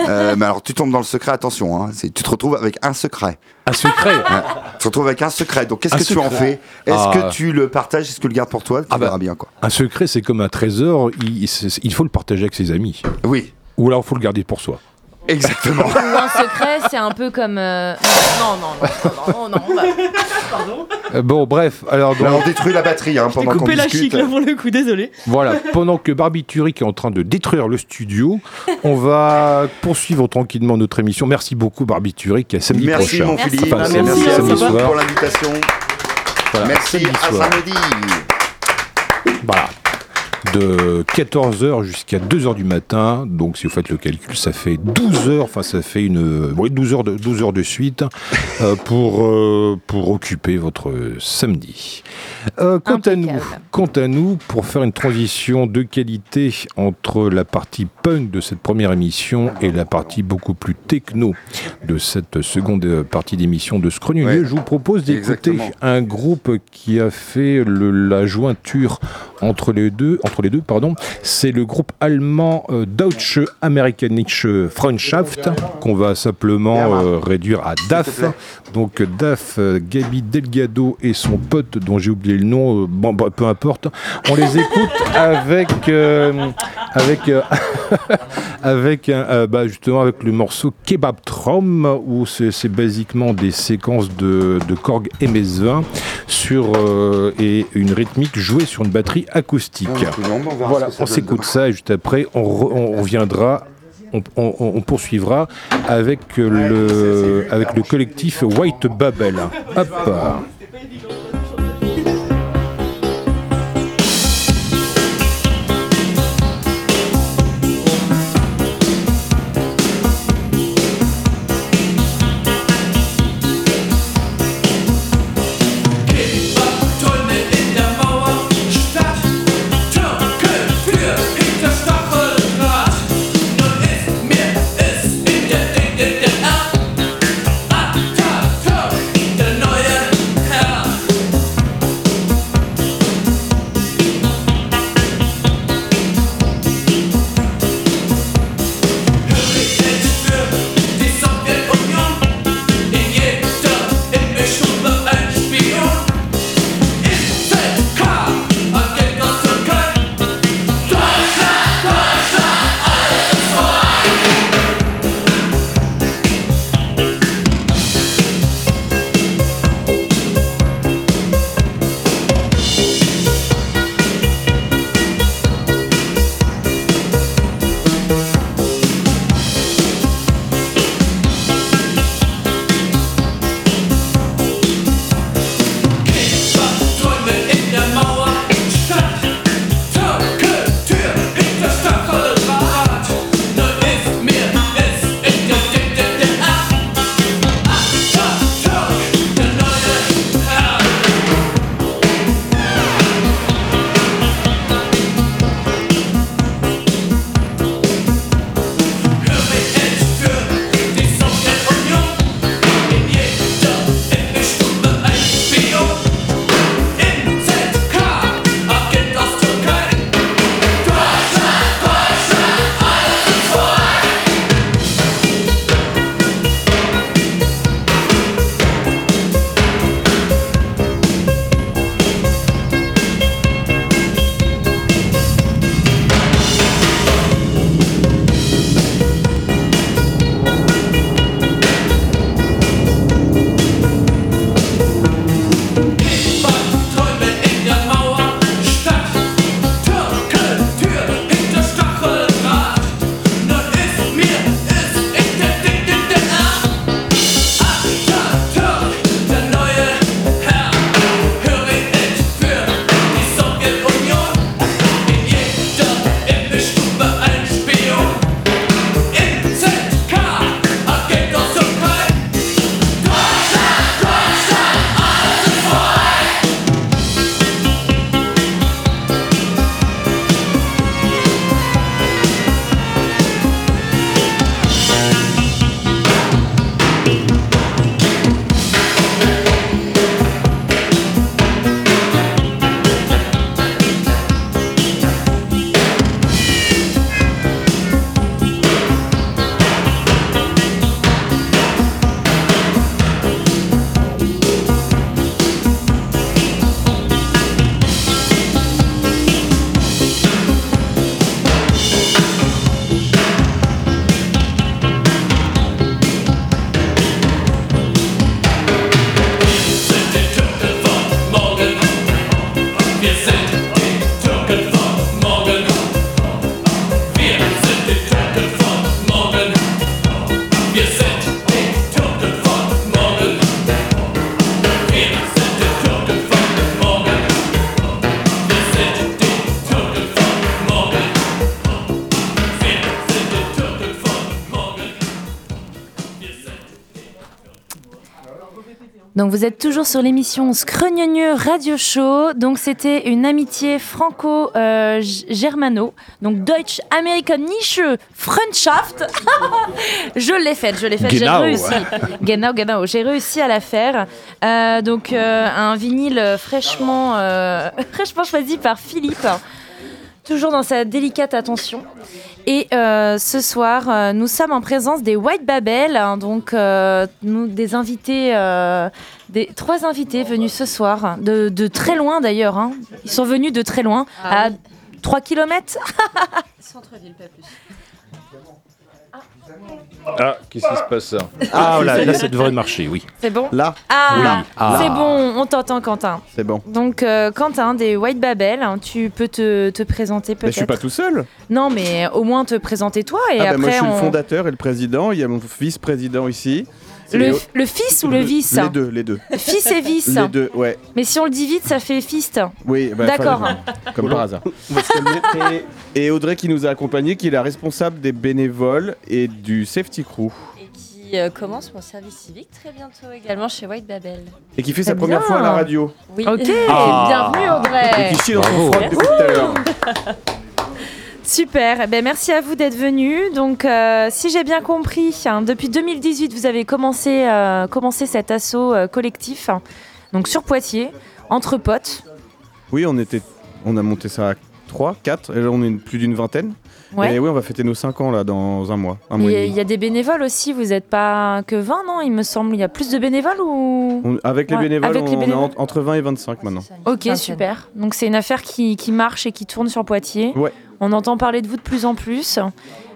Euh, mais alors, tu tombes dans le secret, attention. Hein, c'est- tu te retrouves avec un secret. un secret. Ouais. Tu te retrouves avec un secret. Donc, qu'est-ce que tu en fais? Est-ce Ah. que tu le partages? Est-ce que tu le gardes pour toi? Tu Ah bah. verras bien, quoi. Un secret, c'est comme un trésor, il faut le partager avec ses amis. Oui, Ou alors, il faut le garder pour soi. Exactement. Ou un secret, c'est un peu comme. euh, Non, non, non, non, non, non, on va- Pardon. Euh, bon, bref, alors, Là, donc, on détruit la batterie hein, pendant qu'on coupé la discute. chic là pour le coup, désolé. Voilà, pendant que Barbituric est en train de détruire le studio, on va poursuivre tranquillement notre émission. Merci beaucoup Barbituric, à samedi Merci prochain. mon Merci. Philippe, Enfin, merci, merci, à sympa. vous soir. pour l'invitation. Voilà, Merci, samedi à soir. samedi. Voilà. De 14h jusqu'à 2h du matin. Donc, si vous faites le calcul, ça fait 12 heures. Enfin, ça fait une, oui, 12 heures de, 12 heures de suite euh, pour, euh, pour occuper votre samedi. Euh, quant, à nous, quant à nous, pour faire une transition de qualité entre la partie punk de cette première émission et la partie beaucoup plus techno de cette seconde partie d'émission de Scrogneux, Ouais. je vous propose d'écouter un groupe qui a fait le- la jointure entre les deux, entre les deux, pardon. C'est le groupe allemand euh, Deutsche Amerikanische Freundschaft qu'on va simplement euh, réduire à DAF. Donc DAF, euh, Gabi Delgado et son pote dont j'ai oublié le nom, euh, bon, bah, peu importe. On les écoute avec, euh, avec, euh, avec euh, bah, justement avec le morceau Kebab Trom, où c'est c'est basiquement des séquences de, de Korg MS-20 sur, euh, et une rythmique jouée sur une batterie acoustique. Voilà, on s'écoute ça et juste après, on, re- on reviendra. On, on- on poursuivra avec le, avec le collectif White Bubble. Hop. Donc vous êtes toujours sur l'émission Scrognonieux Radio Show. Donc c'était une amitié franco-germano. Donc Deutsch American Nische Freundschaft. je l'ai faite, je l'ai faite, j'ai réussi. Genau, genau, j'ai réussi à la faire. Euh, donc euh, un vinyle fraîchement, euh, fraîchement choisi par Philippe. Toujours dans sa délicate attention. Et euh, ce soir, euh, nous sommes en présence des White Babel, hein, donc euh, nous, des invités, des trois invités venus ce soir, de, de très loin d'ailleurs. hein. Ils sont venus de très loin, à 3 km. Centre-ville, pas plus. Ah, qu'est-ce qui se passe ça Ah, là, ça y là, est. ça devrait marcher, oui. C'est bon Là, Ah, Oui. Ah. c'est bon, on t'entend Quentin. c'est bon. Donc euh, Quentin des White Babel, hein, tu peux te, te présenter Mais je suis pas tout seul. Non mais au moins te présenter toi et ah, bah, après moi, je suis on... le fondateur et le président. Il y a mon vice-président ici. Le, Et- le fils ou le vice Les deux, les deux. Fils et vice. Les deux, ouais. Mais si on le dit vite, ça fait fist. Oui, bah, D'accord. enfin, Comme par hasard. et, et Audrey qui nous a accompagnés, qui est la responsable des bénévoles et du safety crew. Et qui euh, commence mon service civique très bientôt également chez White Babel. Et qui fait sa première bien. fois à la radio. Oui. Ok. Ah. Bienvenue Et Audrey. qui chie dans son froc depuis tout à l'heure. Super, Eh ben, merci à vous d'être venus. Donc, euh, si j'ai bien compris, hein, depuis 2018, vous avez commencé, euh, commencé cet assaut euh, collectif, hein, donc sur Poitiers, entre potes. Oui, on, était, on a monté ça à 3, 4, et là on est plus d'une vingtaine. Ouais. Et oui, on va fêter nos 5 ans là dans un mois. Un Il mois il y a des bénévoles aussi, vous n'êtes pas que 20, non Il me semble. Il y a plus de bénévoles ou? On- avec les Ouais, bénévoles, avec les on bénévoles. est en- entre 20 et 25 maintenant. Ok, super. Donc c'est une affaire qui, qui marche et qui tourne sur Poitiers. Ouais. On entend parler de vous de plus en plus.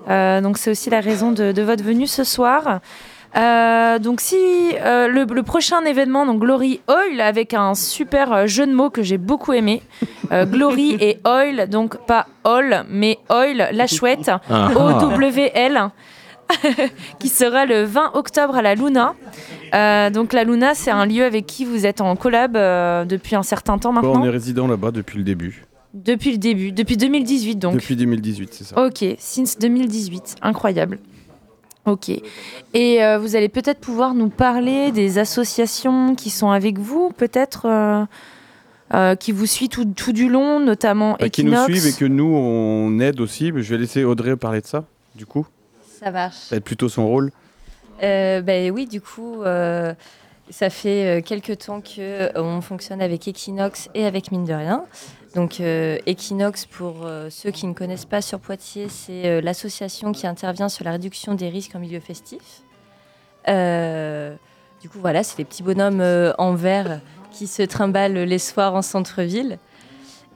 Euh, donc c'est aussi la raison de, de votre venue ce soir. Euh, donc si euh, le, le prochain événement, donc Glory Oil, avec un super jeu de mots que j'ai beaucoup aimé. Euh, Glory et Oil, donc pas Oil, mais Oil, la chouette. Ah. OWL, qui sera le 20 octobre à la Luna. Euh, donc la Luna, c'est un lieu avec qui vous êtes en collab euh, depuis un certain temps Bon, maintenant. on est résident là-bas depuis le début. Depuis le début, depuis 2018 donc. Depuis 2018, c'est ça. Ok, since 2018, incroyable. Ok. Et euh, vous allez peut-être pouvoir nous parler des associations qui sont avec vous, peut-être euh, euh, qui vous suivent tout, tout du long, notamment Bah, qui nous Equinox. suivent et que nous, on aide aussi. Mais Je vais laisser Audrey parler de ça, du coup. Ça marche. Ça va être plutôt son rôle. Euh, ben oui, du coup, euh, ça fait quelques temps que euh, on fonctionne avec Equinox et avec Mine de Rien. Donc euh, Equinox, pour euh, ceux qui ne connaissent pas sur Poitiers, c'est euh, l'association qui intervient sur la réduction des risques en milieu festif. Du coup, voilà, c'est les petits bonhommes en verre qui se trimballent les soirs en centre-ville.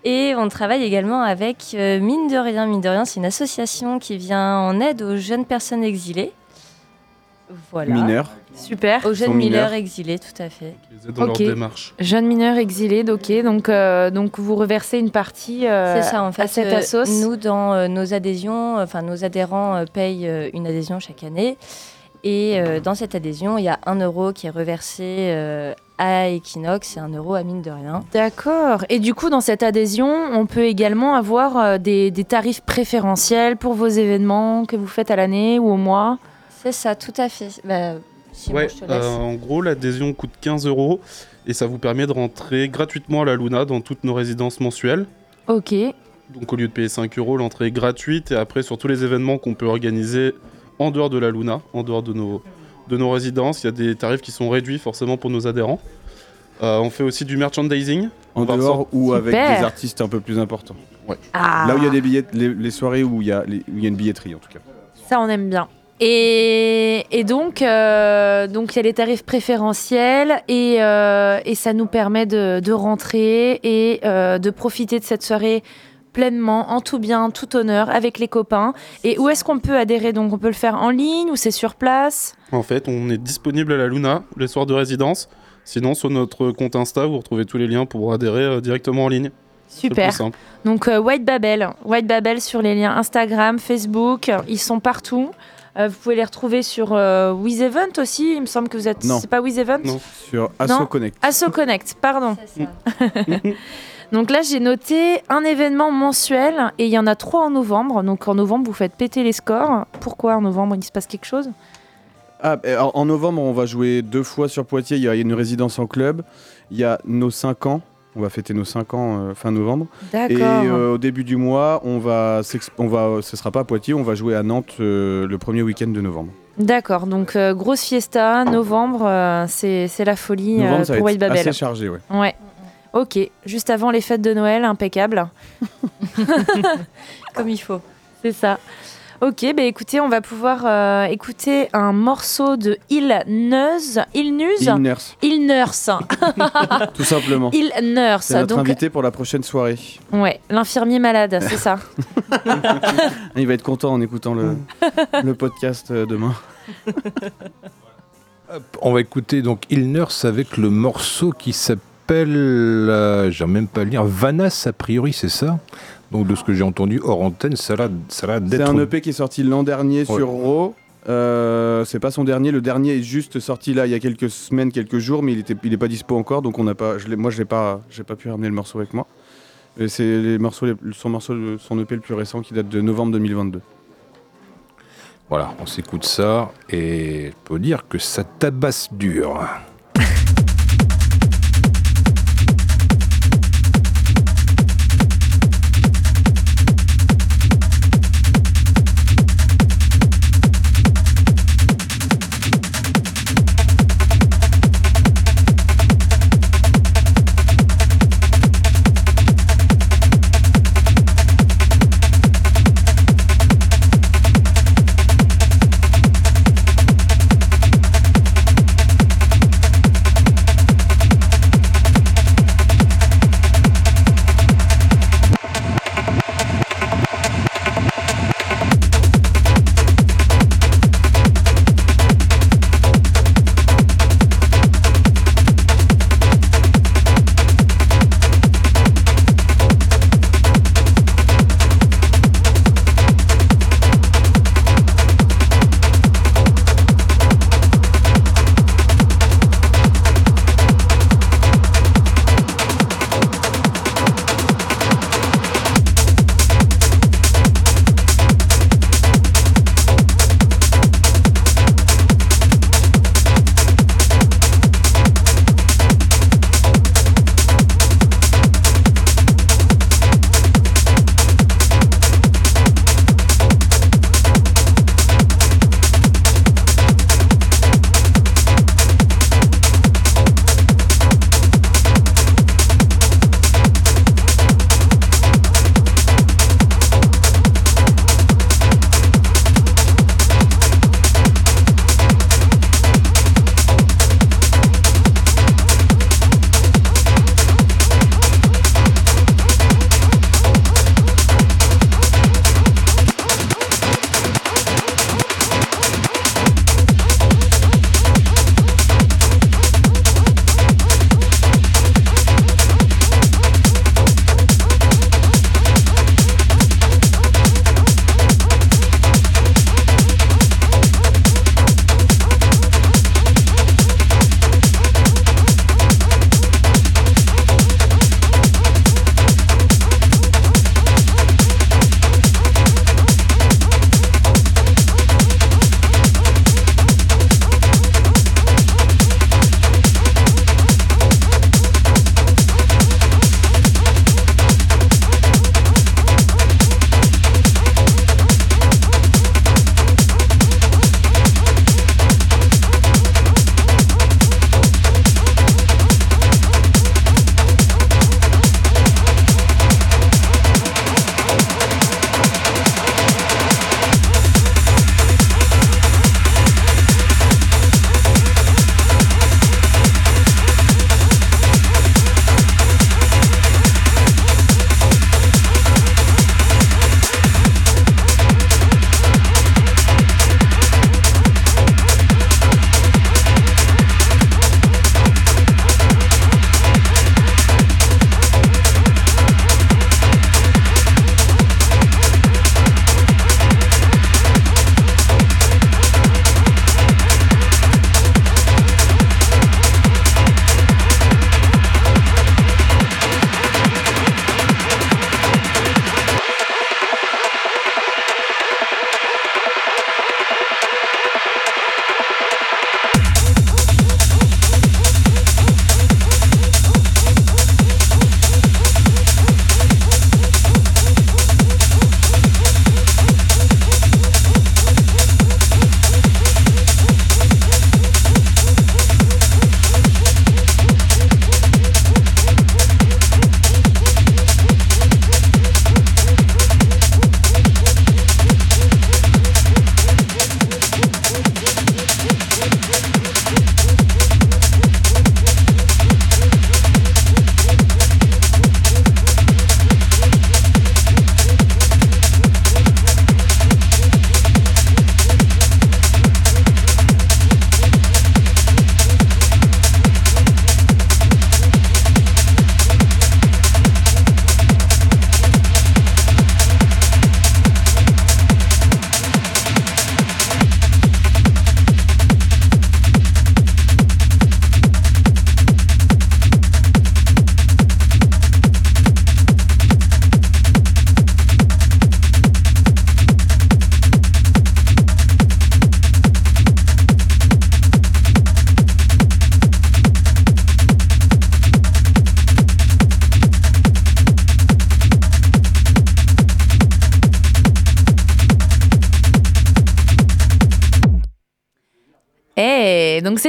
Et on travaille également avec Mine de Rien. Mine de Rien, c'est une association qui vient en aide aux jeunes personnes exilées. Voilà. Mineur. Super. Aux jeunes mineurs mineurs. exilés, tout à fait. Dans Ok. leur démarche. Jeunes mineurs exilés, ok. Donc, euh, donc vous reversez une partie euh, C'est ça, en fait. à cette euh, assos. Nous, dans euh, nos adhésions, euh, enfin, nos adhérents euh, payent euh, une adhésion chaque année. Et euh, dans cette adhésion, il y a un euro qui est reversé euh, à Equinox et un euro à Mine de Rien. D'accord. Et du coup, dans cette adhésion, on peut également avoir euh, des, des tarifs préférentiels pour vos événements que vous faites à l'année ou au mois? C'est ça, tout à fait. Bah, Simon, Ouais, je te laisse. euh, en gros, l'adhésion coûte 15 euros et ça vous permet de rentrer gratuitement à la Luna dans toutes nos résidences mensuelles. Ok. Donc au lieu de payer 5 euros, l'entrée est gratuite et après sur tous les événements qu'on peut organiser en dehors de la Luna, en dehors de nos, de nos résidences, il y a des tarifs qui sont réduits forcément pour nos adhérents. Euh, on fait aussi du merchandising. En dehors ou avec des artistes un peu plus importants. Ah, Là où il y a des billets, les, les soirées où il y, a les- où il y a une billetterie en tout cas. ça, on aime bien. Et, et donc, euh, donc il y a les tarifs préférentiels et, euh, et ça nous permet de, de rentrer et euh, de profiter de cette soirée pleinement, en tout bien, tout honneur, avec les copains. Et où est-ce qu'on peut adhérer? Donc, on peut le faire en ligne ou c'est sur place? En fait, on est disponible à la Luna les soirs de résidence. Sinon, sur notre compte Insta, vous retrouvez tous les liens pour adhérer directement en ligne. Super. Donc euh, White Babel, White Babel sur les liens Instagram, Facebook, ils sont partout. Euh, vous pouvez les retrouver sur euh, With Event aussi. Il me semble que vous êtes. Non. C'est pas With Event Non. Sur Asso Connect. Asso Connect, pardon. C'est ça. Donc là, j'ai noté un événement mensuel et il y en a trois en novembre. Donc en novembre, vous faites péter les scores. Pourquoi en novembre il se passe quelque chose? Ah, et en en novembre, on va jouer deux fois sur Poitiers. Il y a une résidence en club. Il y a nos 5 ans. On va fêter nos 5 ans euh, fin novembre. Et D'accord. euh, au début du mois, on va, on va, ce sera pas à Poitiers, on va jouer à Nantes euh, le premier week-end de novembre. D'accord. Donc euh, grosse fiesta, novembre, euh, c'est la folie euh, Novembre, pour White Babel. assez chargé, ouais. Ouais. Ok. Juste avant les fêtes de Noël, impeccable. Comme il faut. C'est ça. Ok, bah écoutez, on va pouvoir euh, écouter un morceau de Il Neuse. Il Nuse Il nurse, Il Nurse. tout simplement. Il Nurse. C'est notre Donc, invité pour la prochaine soirée. ouais, l'infirmier malade, c'est ça. Il va être content en écoutant le, le podcast euh, demain. On va écouter donc Il Nurse avec le morceau qui s'appelle, euh, j'ai même pas le lire, Vanas a priori, c'est ça? Donc de ce que j'ai entendu hors antenne, ça a l'air- ça a l'air C'est un EP qui est sorti l'an dernier Ouais. sur Raw. Euh, c'est pas son dernier, le dernier est juste sorti là il y a quelques semaines, quelques jours, mais il était, il est pas dispo encore, donc on n'a pas, je moi je l'ai pas, j'ai pas pu ramener le morceau avec moi. Et c'est les morceaux, les- son morceau, son EP le plus récent qui date de novembre 2022. Voilà, on s'écoute ça et je peux dire que ça tabasse dur.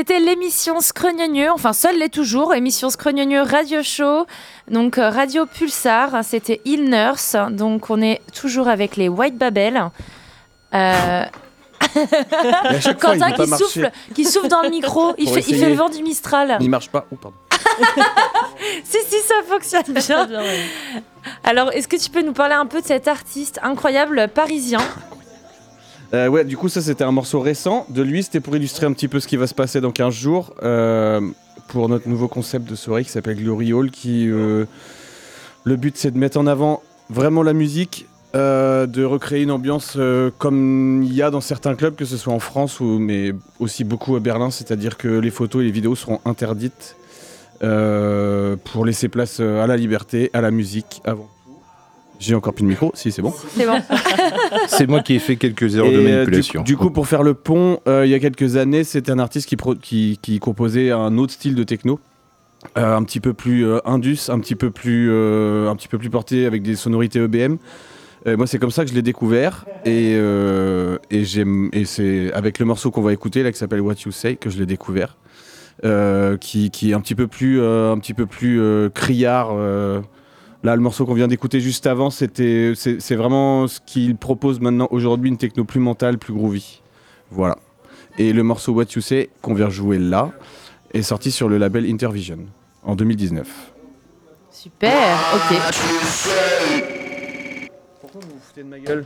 C'était l'émission Scrognonieux, enfin seule l'est toujours, émission Scrognonieux Radio Show, donc euh, Radio Pulsar, c'était Il Nurse, donc on est toujours avec les White Babel. Euh, Quentin qui souffle, qui souffle dans le micro, il fait, il fait essayer. le vent du Mistral. Il marche pas. Oh, pardon. Si, si, ça fonctionne bien. Alors, est-ce que tu peux nous parler un peu de cet artiste incroyable parisien? Euh, ouais, du coup, ça c'était un morceau récent de lui. C'était pour illustrer un petit peu ce qui va se passer dans 15 jours euh, pour notre nouveau concept de soirée qui s'appelle Glory Hall. Qui, euh, le but c'est de mettre en avant vraiment la musique, de recréer une ambiance comme il y a dans certains clubs, que ce soit en France ou mais aussi beaucoup à Berlin. C'est-à-dire que les photos et les vidéos seront interdites pour laisser place à la liberté, à la musique avant. J'ai encore plus de micro, si c'est bon. C'est bon. C'est moi qui ai fait quelques erreurs de Et, euh, manipulation. Du, coup, pour faire le pont, euh, il y a quelques années, c'était un artiste qui, pro- qui, qui composait un autre style de techno. euh, un petit peu plus euh, indus, un petit peu plus, euh, un petit peu plus porté avec des sonorités EBM. Euh, moi, c'est comme ça que je l'ai découvert et, euh, et, j'aime- et c'est avec le morceau qu'on va écouter là qui s'appelle What You Say que je l'ai découvert, euh, qui, qui est un petit peu plus, euh, un petit peu plus euh, criard. Là, le morceau qu'on vient d'écouter juste avant, c'était, c'est, vraiment ce qu'il propose maintenant aujourd'hui, une techno plus mentale, plus groovy. Voilà. Et le morceau What You Say, qu'on vient jouer là, est sorti sur le label Intervision en 2019. Super, ok. Pourquoi vous vous foutez de ma gueule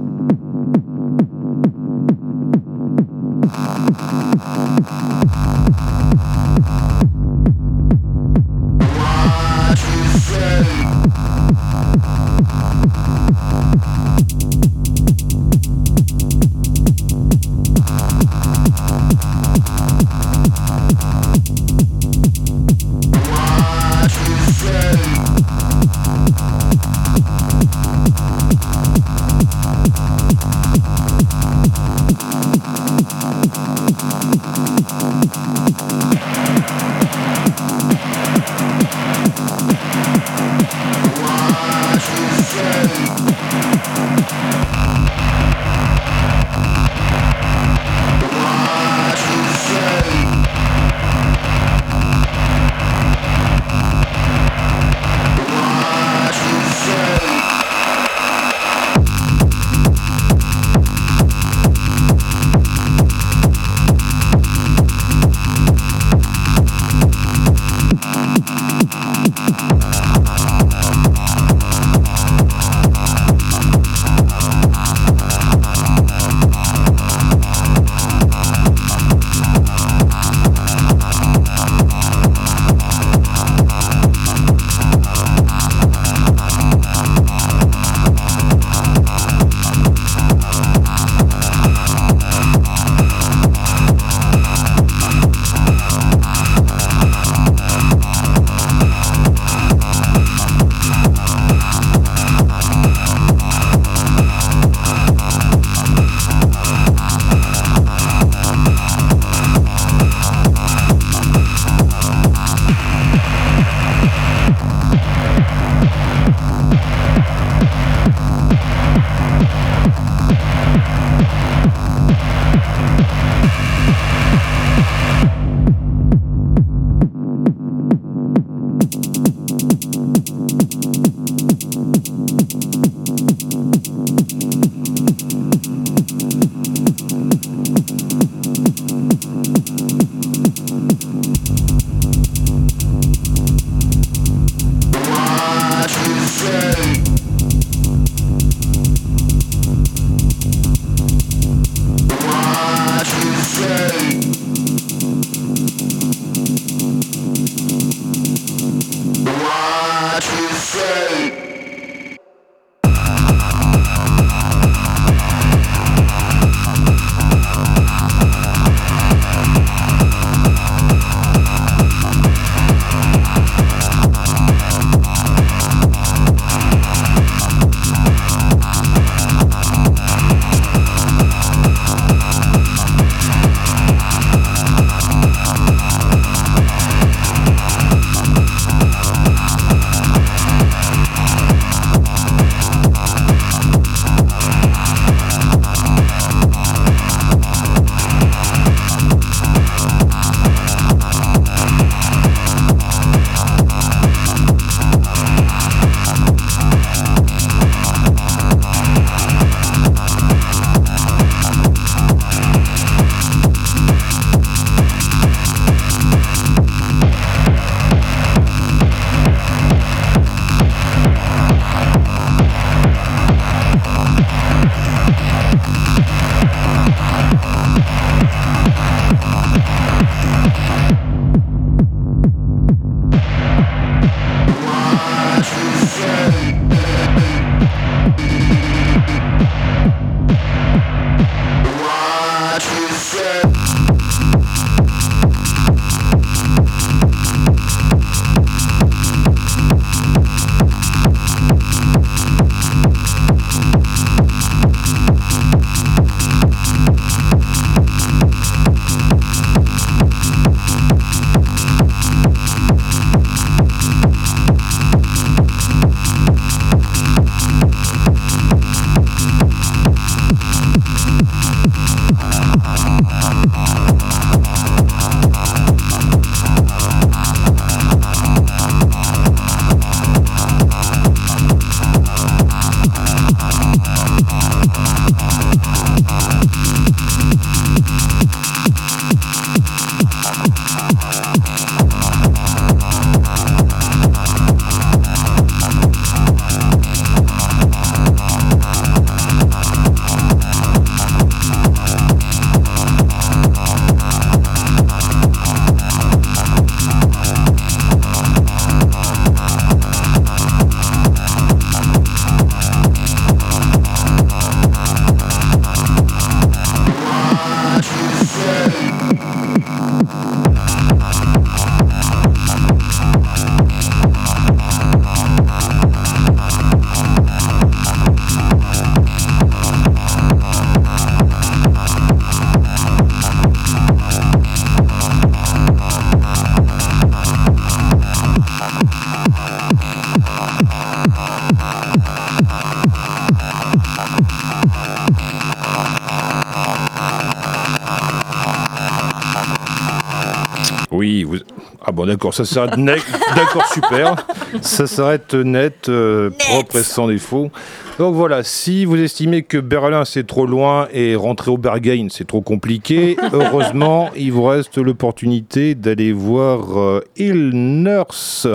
bon, d'accord, ça s'arrête net. D'accord, super. Ça s'arrête net, euh, propre et sans défaut. Donc voilà, si vous estimez que Berlin c'est trop loin et rentrer au Berghain c'est trop compliqué, heureusement, il vous reste l'opportunité d'aller voir euh, Il Nurse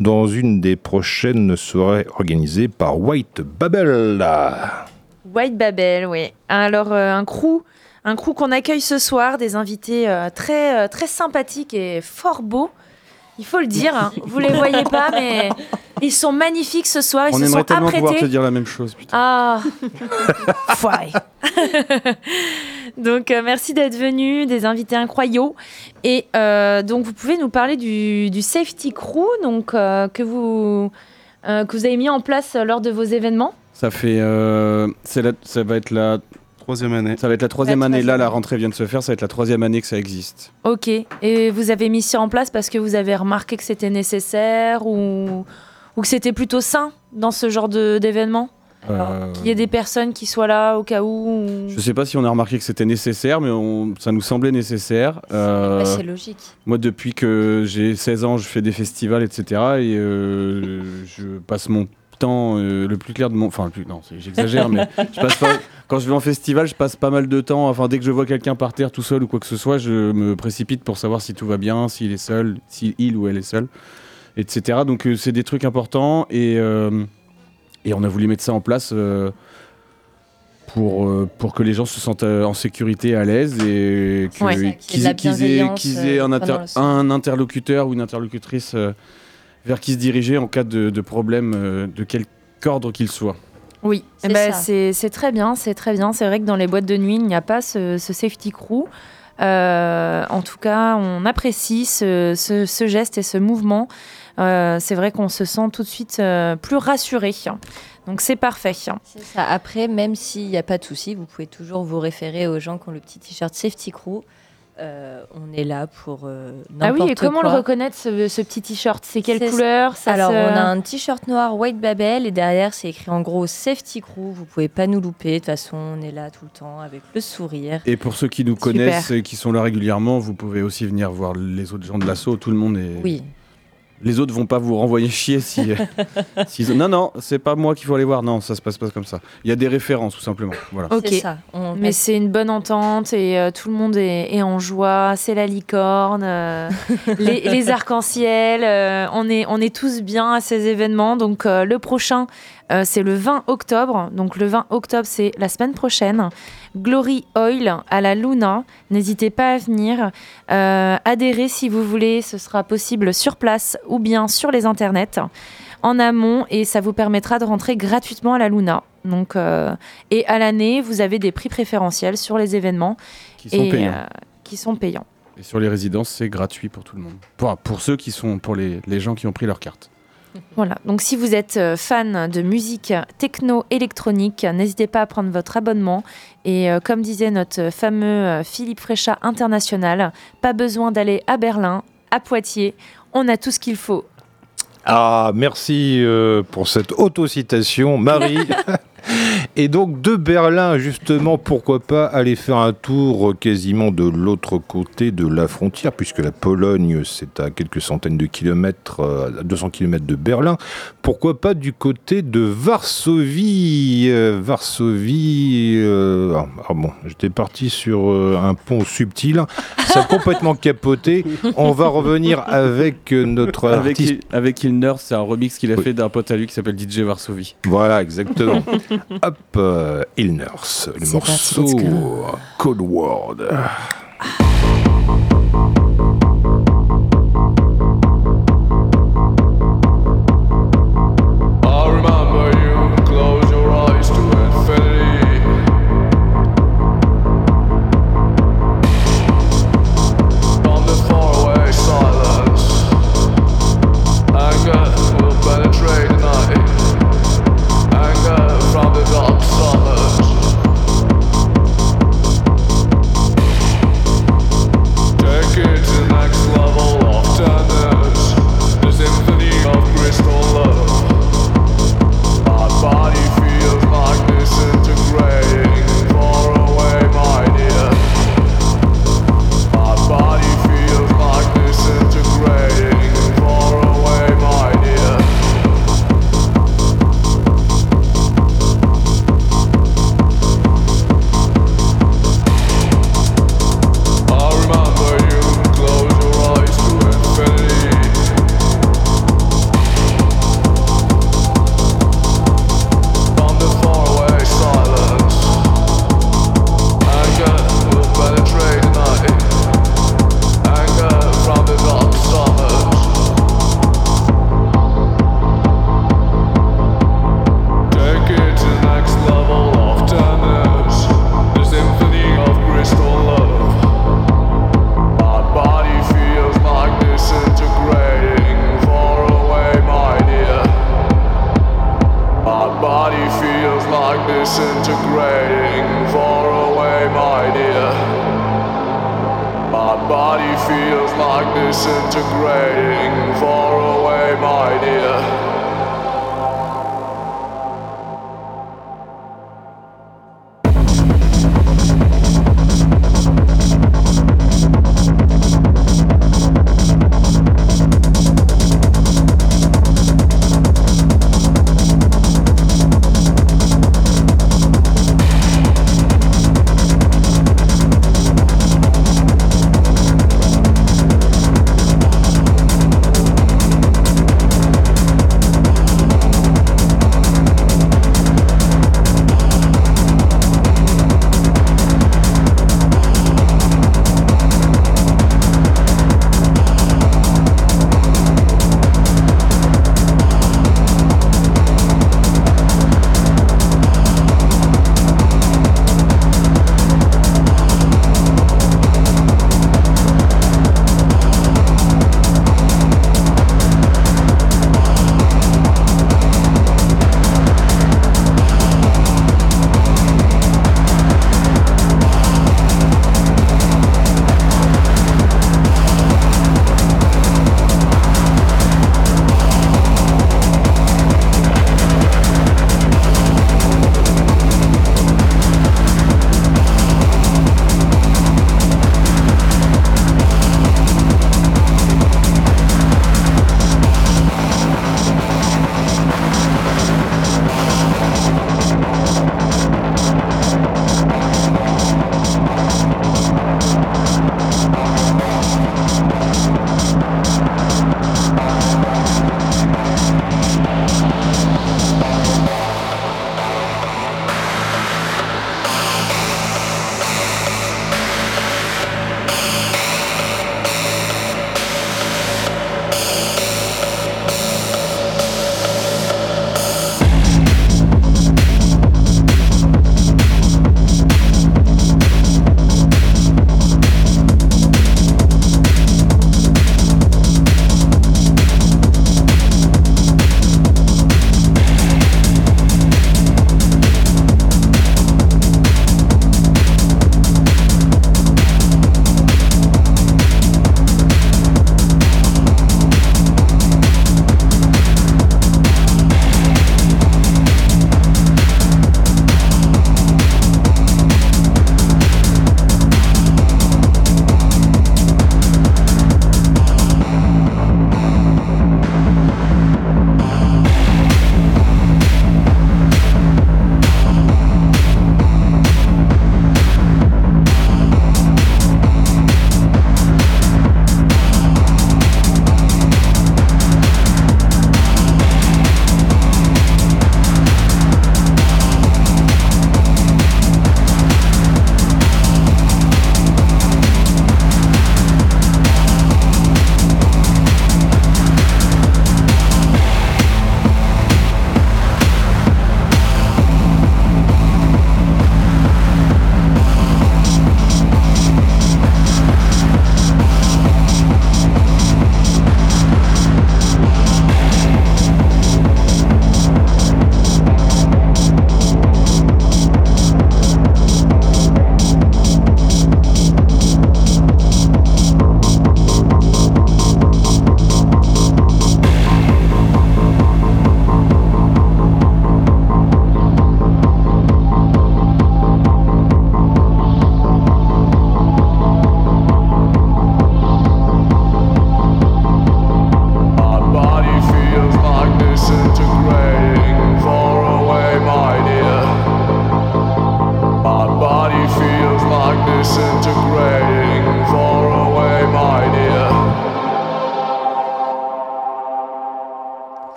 dans une des prochaines soirées organisées par White Babel. White Babel, oui. Alors, euh, un crew, un crew qu'on accueille ce soir, des invités euh, très, euh, très sympathiques et fort beaux. Il faut le dire, hein. vous les voyez pas, mais ils sont magnifiques ce soir. Ils On se aimerait sont tellement pouvoir te apprêtés. dire la même chose. Putain. Ah, Fouaille. donc euh, merci d'être venus, des invités incroyables. Et euh, donc vous pouvez nous parler du, du safety crew, donc euh, que vous euh, que vous avez mis en place lors de vos événements. Ça fait, euh, la- ça va être la Troisième année. Ça va être la troisième La année. Là, la rentrée vient de se faire. Ça va être la troisième année que ça existe. Ok. Et vous avez mis ça en place parce que vous avez remarqué que c'était nécessaire ou, ou que c'était plutôt sain dans ce genre de- d'événement Euh, Qu'il y ait des personnes qui soient là au cas où. ou- Je sais pas si on a remarqué que c'était nécessaire, mais on- ça nous semblait nécessaire. Euh, c'est logique. moi, depuis que j'ai 16 ans, je fais des festivals, etc. Et euh, je passe mon temps euh, le plus clair de mon... Enfin, le plus... non, j'exagère, mais je passe pas... quand je vais en festival, je passe pas mal de temps. Enfin, dès que je vois quelqu'un par terre tout seul ou quoi que ce soit, je me précipite pour savoir si tout va bien, s'il est seul, si il ou elle est seul, etc. Donc, euh, c'est des trucs importants. Et, euh, et on a voulu mettre ça en place... pour, pour que les gens se sentent en sécurité, à l'aise et Ouais. Qu'ils aient, un, inter- interlocuteur ou une interlocutrice vers qui se diriger en cas de, de problème euh, de quelque ordre qu'il soit. Oui, eh C'est ben, ça. c'est très bien, c'est très bien. C'est vrai que dans les boîtes de nuit, il n'y a pas ce, ce safety crew. Euh, en tout cas, on apprécie ce, ce- ce geste et ce mouvement. Euh, c'est vrai qu'on se sent tout de suite euh, plus rassuré. Donc c'est parfait. C'est ça. Après, même s'il n'y a pas de souci, vous pouvez toujours vous référer aux gens qui ont le petit t-shirt Safety Crew. Euh, on est là pour euh, Ah oui, et comment quoi. le reconnaître ce, ce petit t-shirt? C'est quelle couleur? Ça Alors, se- on a un t-shirt noir White Babel et derrière, c'est écrit en gros Safety Crew. Vous pouvez pas nous louper. De toute façon, on est là tout le temps avec le sourire. Et pour ceux qui nous Super. connaissent et qui sont là régulièrement, vous pouvez aussi venir voir les autres gens de l'assaut. Tout le monde est. Oui, Les autres vont pas vous renvoyer chier si. s'ils- Non, non, c'est pas moi qu'il faut aller voir. Non, ça se passe pas comme ça. Il y a des références, tout simplement. Voilà. Ok. c'est ça. On Mais c'est une bonne entente et euh, tout le monde est, est en joie. C'est la licorne, euh, les, les arcs-en-ciel. euh, on, est, on est tous bien à ces événements. Donc euh, le prochain, euh, c'est le 20 octobre. Donc le 20 octobre, c'est la semaine prochaine. Glory Oil à la Luna. N'hésitez pas à venir. Euh, adhérer si vous voulez. Ce sera possible sur place ou bien sur les internets en amont et ça vous permettra de rentrer gratuitement à la Luna. Donc, euh, et à l'année, vous avez des prix préférentiels sur les événements Qui sont et, payants. euh, qui sont payants. Et sur les résidences, c'est gratuit pour tout le monde. Pour, pour ceux qui sont. Pour les, les gens qui ont pris leur carte. Voilà. Donc, si vous êtes euh, fan de musique techno électronique, n'hésitez pas à prendre votre abonnement. Et euh, comme disait notre fameux euh, Philippe Fréchat international, pas besoin d'aller à Berlin, à Poitiers. On a tout ce qu'il faut. Ah, merci euh, pour cette autocitation, Marie. Et donc de Berlin, justement, pourquoi pas aller faire un tour euh, quasiment de l'autre côté de la frontière, puisque la Pologne, c'est à quelques centaines de kilomètres, euh, à 200 kilomètres de Berlin. Pourquoi pas du côté de Varsovie euh, Varsovie... euh, ah, ah bon, j'étais parti sur euh, un pont subtil, ça a complètement capoté. On va revenir avec euh, notre Avec, artiste avec c'est un remix qu'il a Oui. fait d'un pote à lui qui s'appelle DJ Varsovie. Voilà, exactement. Hop, euh, Il Nurse, le morceau Cold World. I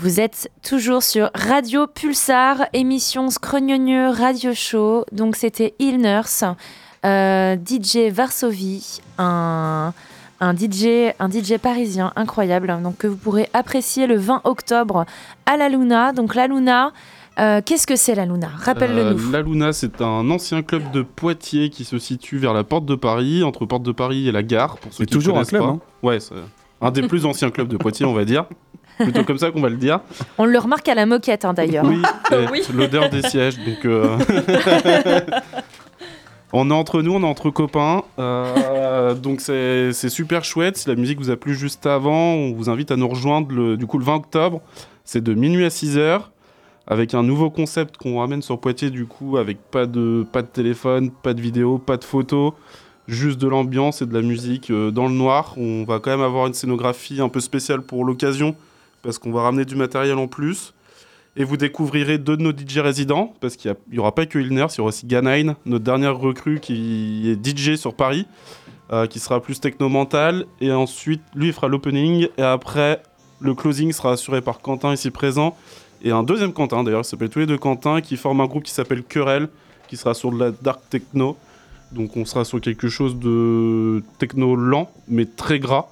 Vous êtes toujours sur Radio Pulsar, émission Scrognonieux Radio Show. Donc c'était Il Nurse, euh, DJ Varsovie, un, un, DJ, un DJ parisien incroyable donc, que vous pourrez apprécier le 20 octobre à la Luna. Donc la Luna, euh, qu'est-ce que c'est la Luna? Rappelle-le nous. Euh, la Luna, c'est un ancien club de Poitiers qui se situe vers la Porte de Paris, entre Porte de Paris et la gare. Pour ceux C'est qui toujours un club, pas. hein. Ouais, c'est un des plus anciens clubs de Poitiers, on va dire. Plutôt comme ça qu'on va le dire. On le remarque à la moquette hein, d'ailleurs. Oui, Oui. l'odeur des sièges. Donc, euh, On est entre nous, on est entre copains. euh, donc c'est super chouette. Si la musique vous a plu juste avant, on vous invite à nous rejoindre le, du coup, le 20 octobre. C'est de minuit à 6 heures. Avec un nouveau concept qu'on ramène sur Poitiers, du coup, avec pas de, pas de téléphone, pas de vidéo, pas de photos, juste de l'ambiance et de la musique euh, dans le noir. On va quand même avoir une scénographie un peu spéciale pour l'occasion, parce qu'on va ramener du matériel en plus. Et vous découvrirez deux de nos DJ résidents, parce qu'il n'y aura pas que Ilner, il y aura aussi Ganine, notre dernière recrue qui est DJ sur Paris, euh, qui sera plus techno-mental. Et ensuite, lui, il fera l'opening. Et après, le closing sera assuré par Quentin, ici présent. Et un deuxième Quentin, d'ailleurs, ça s'appelle tous les deux Quentin, qui forme un groupe qui s'appelle Querelle, qui sera sur de la dark techno. Donc on sera sur quelque chose de techno lent, mais très gras.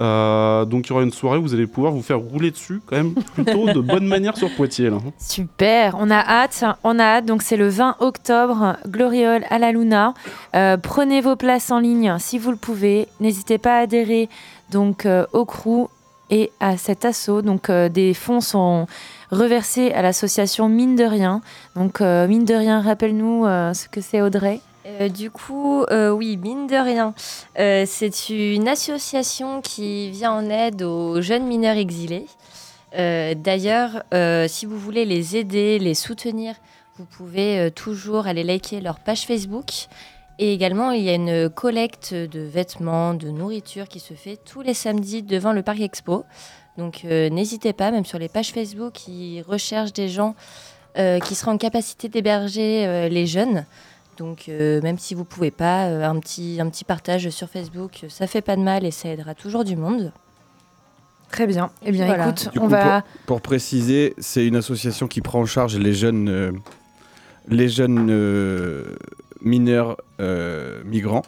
Euh, donc il y aura une soirée où vous allez pouvoir vous faire rouler dessus quand même plutôt de bonne manière sur Poitiers là. Super, on a hâte, on a hâte. Donc c'est le 20 octobre, Gloriole à la Luna. Euh, prenez vos places en ligne si vous le pouvez. N'hésitez pas à adhérer donc euh, au crew et à cet assaut. Donc des fonds sont reversés à l'association Mine de Rien. Donc Mine de Rien, rappelle-nous ce que c'est Audrey? Euh, du coup, euh, oui, mine de rien, euh, c'est une association qui vient en aide aux jeunes mineurs exilés. D'ailleurs, si vous voulez les aider, les soutenir, vous pouvez toujours aller liker leur page Facebook. Et également, il y a une collecte de vêtements, de nourriture qui se fait tous les samedis devant le Parc Expo. Donc n'hésitez pas, même sur les pages Facebook, ils recherchent des gens qui seraient en capacité d'héberger les jeunes. Donc euh, même si vous pouvez pas, euh, un, petit, un petit partage sur Facebook, euh, ça fait pas de mal et ça aidera toujours du monde. Très bien. Eh bien, voilà. écoute, Du on coup, va. pour, pour préciser, c'est une association qui prend en charge les jeunes, euh, les jeunes euh, mineurs euh, migrants,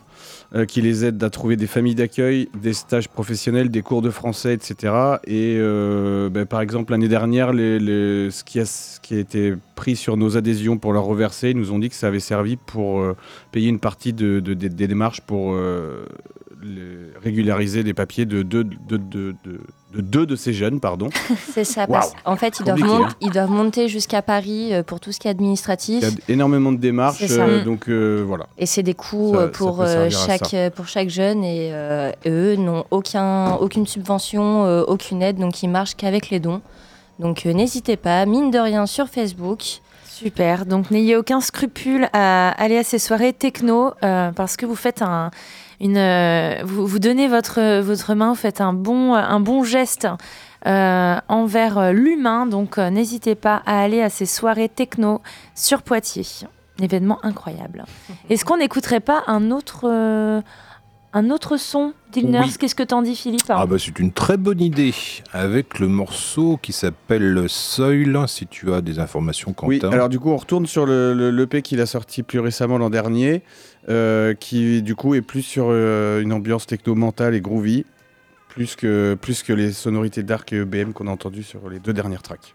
euh, qui les aide à trouver des familles d'accueil, des stages professionnels, des cours de français, etc. Et euh, ben, par exemple, l'année dernière, ce, qui a, été pris sur nos adhésions pour leur reverser, ils nous ont dit que ça avait servi pour euh, payer une partie de, de- des- démarches pour les- régulariser des papiers de deux de, de- de- de- de deux de ces jeunes, pardon. C'est ça. Parce- En fait, ils doivent, Compliqué, mont- hein. ils doivent monter jusqu'à Paris euh, pour tout ce qui est administratif. Il y a énormément de démarches, euh, Mm. donc euh, voilà. Et c'est des coûts Ça- ça pour, euh, chaque, pour chaque jeune et euh, eux n'ont aucun, aucune subvention, euh, aucune aide, donc ils marchent qu'avec les dons. Donc euh, n'hésitez pas, mine de rien, sur Facebook. Super. Donc n'ayez aucun scrupule à aller à ces soirées techno euh, parce que vous faites un, une, euh, vous, vous donnez votre votre main, vous faites un bon un bon geste euh, envers euh, l'humain. Donc euh, n'hésitez pas à aller à ces soirées techno sur Poitiers. Un événement incroyable. Est-ce qu'on n'écouterait pas un autre un autre son d'Ilners Oui. Qu'est-ce que t'en dis, Philippe Ah bah c'est une très bonne idée avec le morceau qui s'appelle Soil si tu as des informations Quentin. Oui, alors du coup, on retourne sur le, le- l'EP qu'il a sorti plus récemment l'an dernier, euh, qui du coup est plus sur euh, une ambiance techno mentale et groovy, plus que, plus que les sonorités dark et EBM qu'on a entendues sur les deux dernières tracks.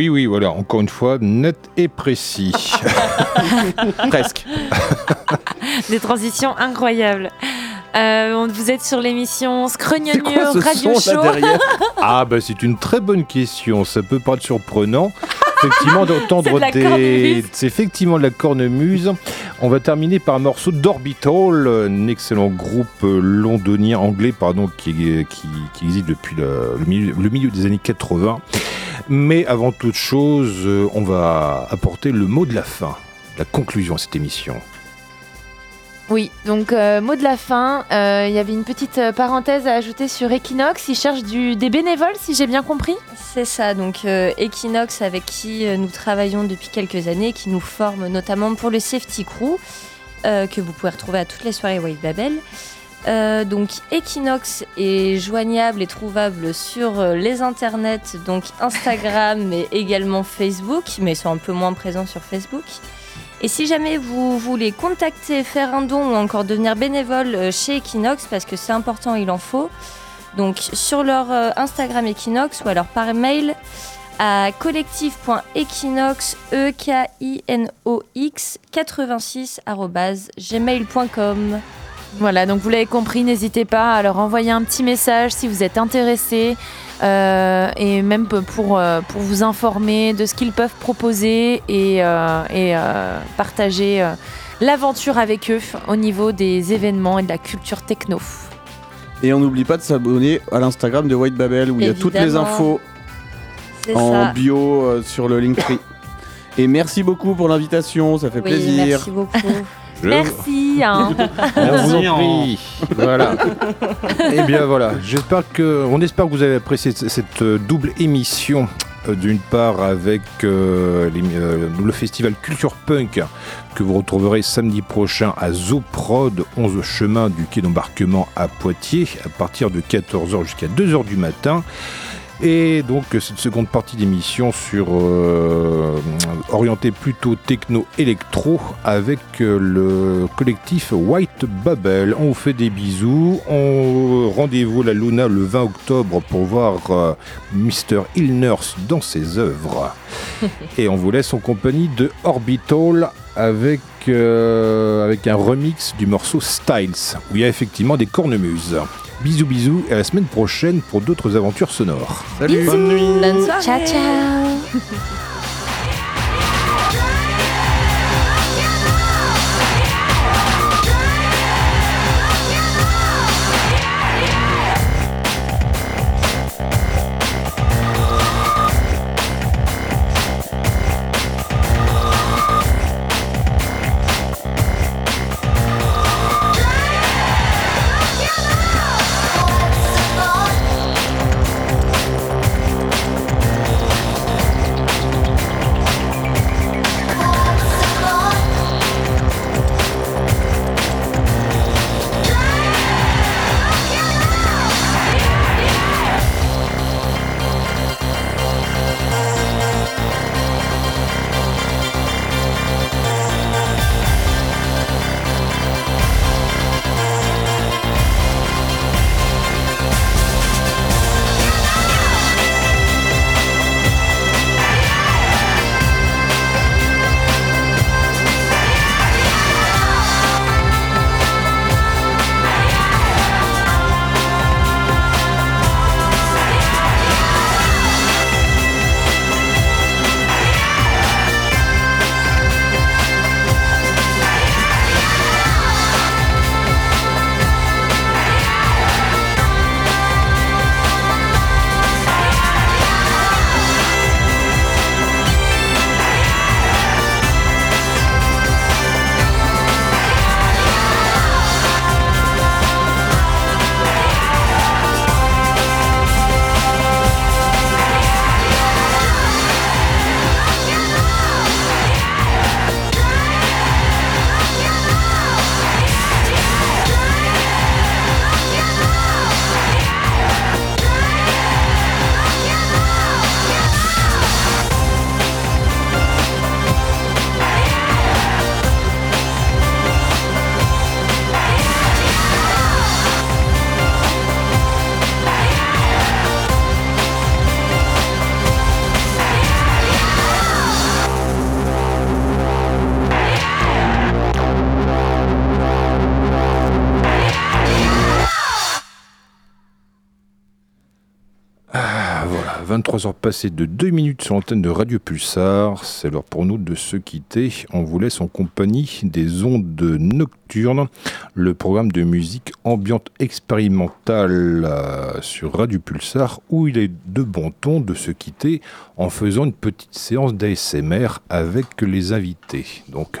Oui, oui, voilà, encore une fois, net et précis. Presque. Des transitions incroyables. Euh, vous êtes sur l'émission Scrognonieux Radio son Show. là ah, bah c'est une très bonne question. Ça peut paraître surprenant. Effectivement, d'entendre de des. C'est effectivement de la cornemuse. On va terminer par un morceau d'Orbital, un excellent groupe londonien, anglais, pardon, qui, qui, qui existe depuis le, le milieu, le milieu des années 80. Mais avant toute chose, euh, on va apporter le mot de la fin, la conclusion à cette émission. Oui, donc euh, mot de la fin, euh, il y avait une petite parenthèse à ajouter sur Equinox. Ils cherchent du, des bénévoles, si j'ai bien compris. C'est ça, donc euh, Equinox avec qui nous travaillons depuis quelques années, qui nous forme notamment pour le Safety Crew, euh, que vous pouvez retrouver à toutes les soirées White Babel. Euh, donc Equinox est joignable et trouvable sur euh, les internets, donc Instagram mais également Facebook, mais ils sont un peu moins présents sur Facebook. Et si jamais vous voulez contacter, faire un don ou encore devenir bénévole euh, chez Equinox, parce que c'est important, il en faut, donc sur leur Instagram Equinox ou alors par mail à collectif.equinox e k i n o x 86 gmail.com. Voilà, donc vous l'avez compris, n'hésitez pas à leur envoyer un petit message si vous êtes intéressé euh, et même pour, euh, pour vous informer de ce qu'ils peuvent proposer et, euh, et, partager l'aventure avec eux au niveau des événements et de la culture techno. Et on n'oublie pas de s'abonner à l'Instagram de White Babel où il y a toutes les infos en ça. bio sur le Linktree. Et merci beaucoup pour l'invitation, ça fait Oui, plaisir. merci beaucoup. Je- Merci. hein. On vous en Merci, prie. Voilà. Eh bien voilà. J'espère que, on espère que vous avez apprécié cette euh, double émission. euh, D'une part avec euh, les- euh, le festival Culture Punk que vous retrouverez samedi prochain à Zoprod, 11 chemin du quai d'embarquement à Poitiers, à partir de 14h jusqu'à 2h du matin. Et donc cette seconde partie d'émission sur euh, orientée plutôt techno-électro avec euh, le collectif White Bubble. On vous fait des bisous. On rendez-vous à la Luna le 20 octobre pour voir euh, Mr. Illners dans ses œuvres. Et on vous laisse en compagnie de Orbital avec, euh, avec un remix du morceau Styles où il y a effectivement des cornemuses. Bisous bisous et à la semaine prochaine pour d'autres aventures sonores. Salut Bonne soirée. Ciao, ciao. 23h passées de 2 minutes sur l'antenne de Radio Pulsar. C'est l'heure pour nous de se quitter. On vous laisse en compagnie des ondes nocturnes, le programme de musique ambiante expérimentale euh, sur Radio Pulsar, où il est de bon ton de se quitter en faisant une petite séance d'ASMR avec les invités. Donc.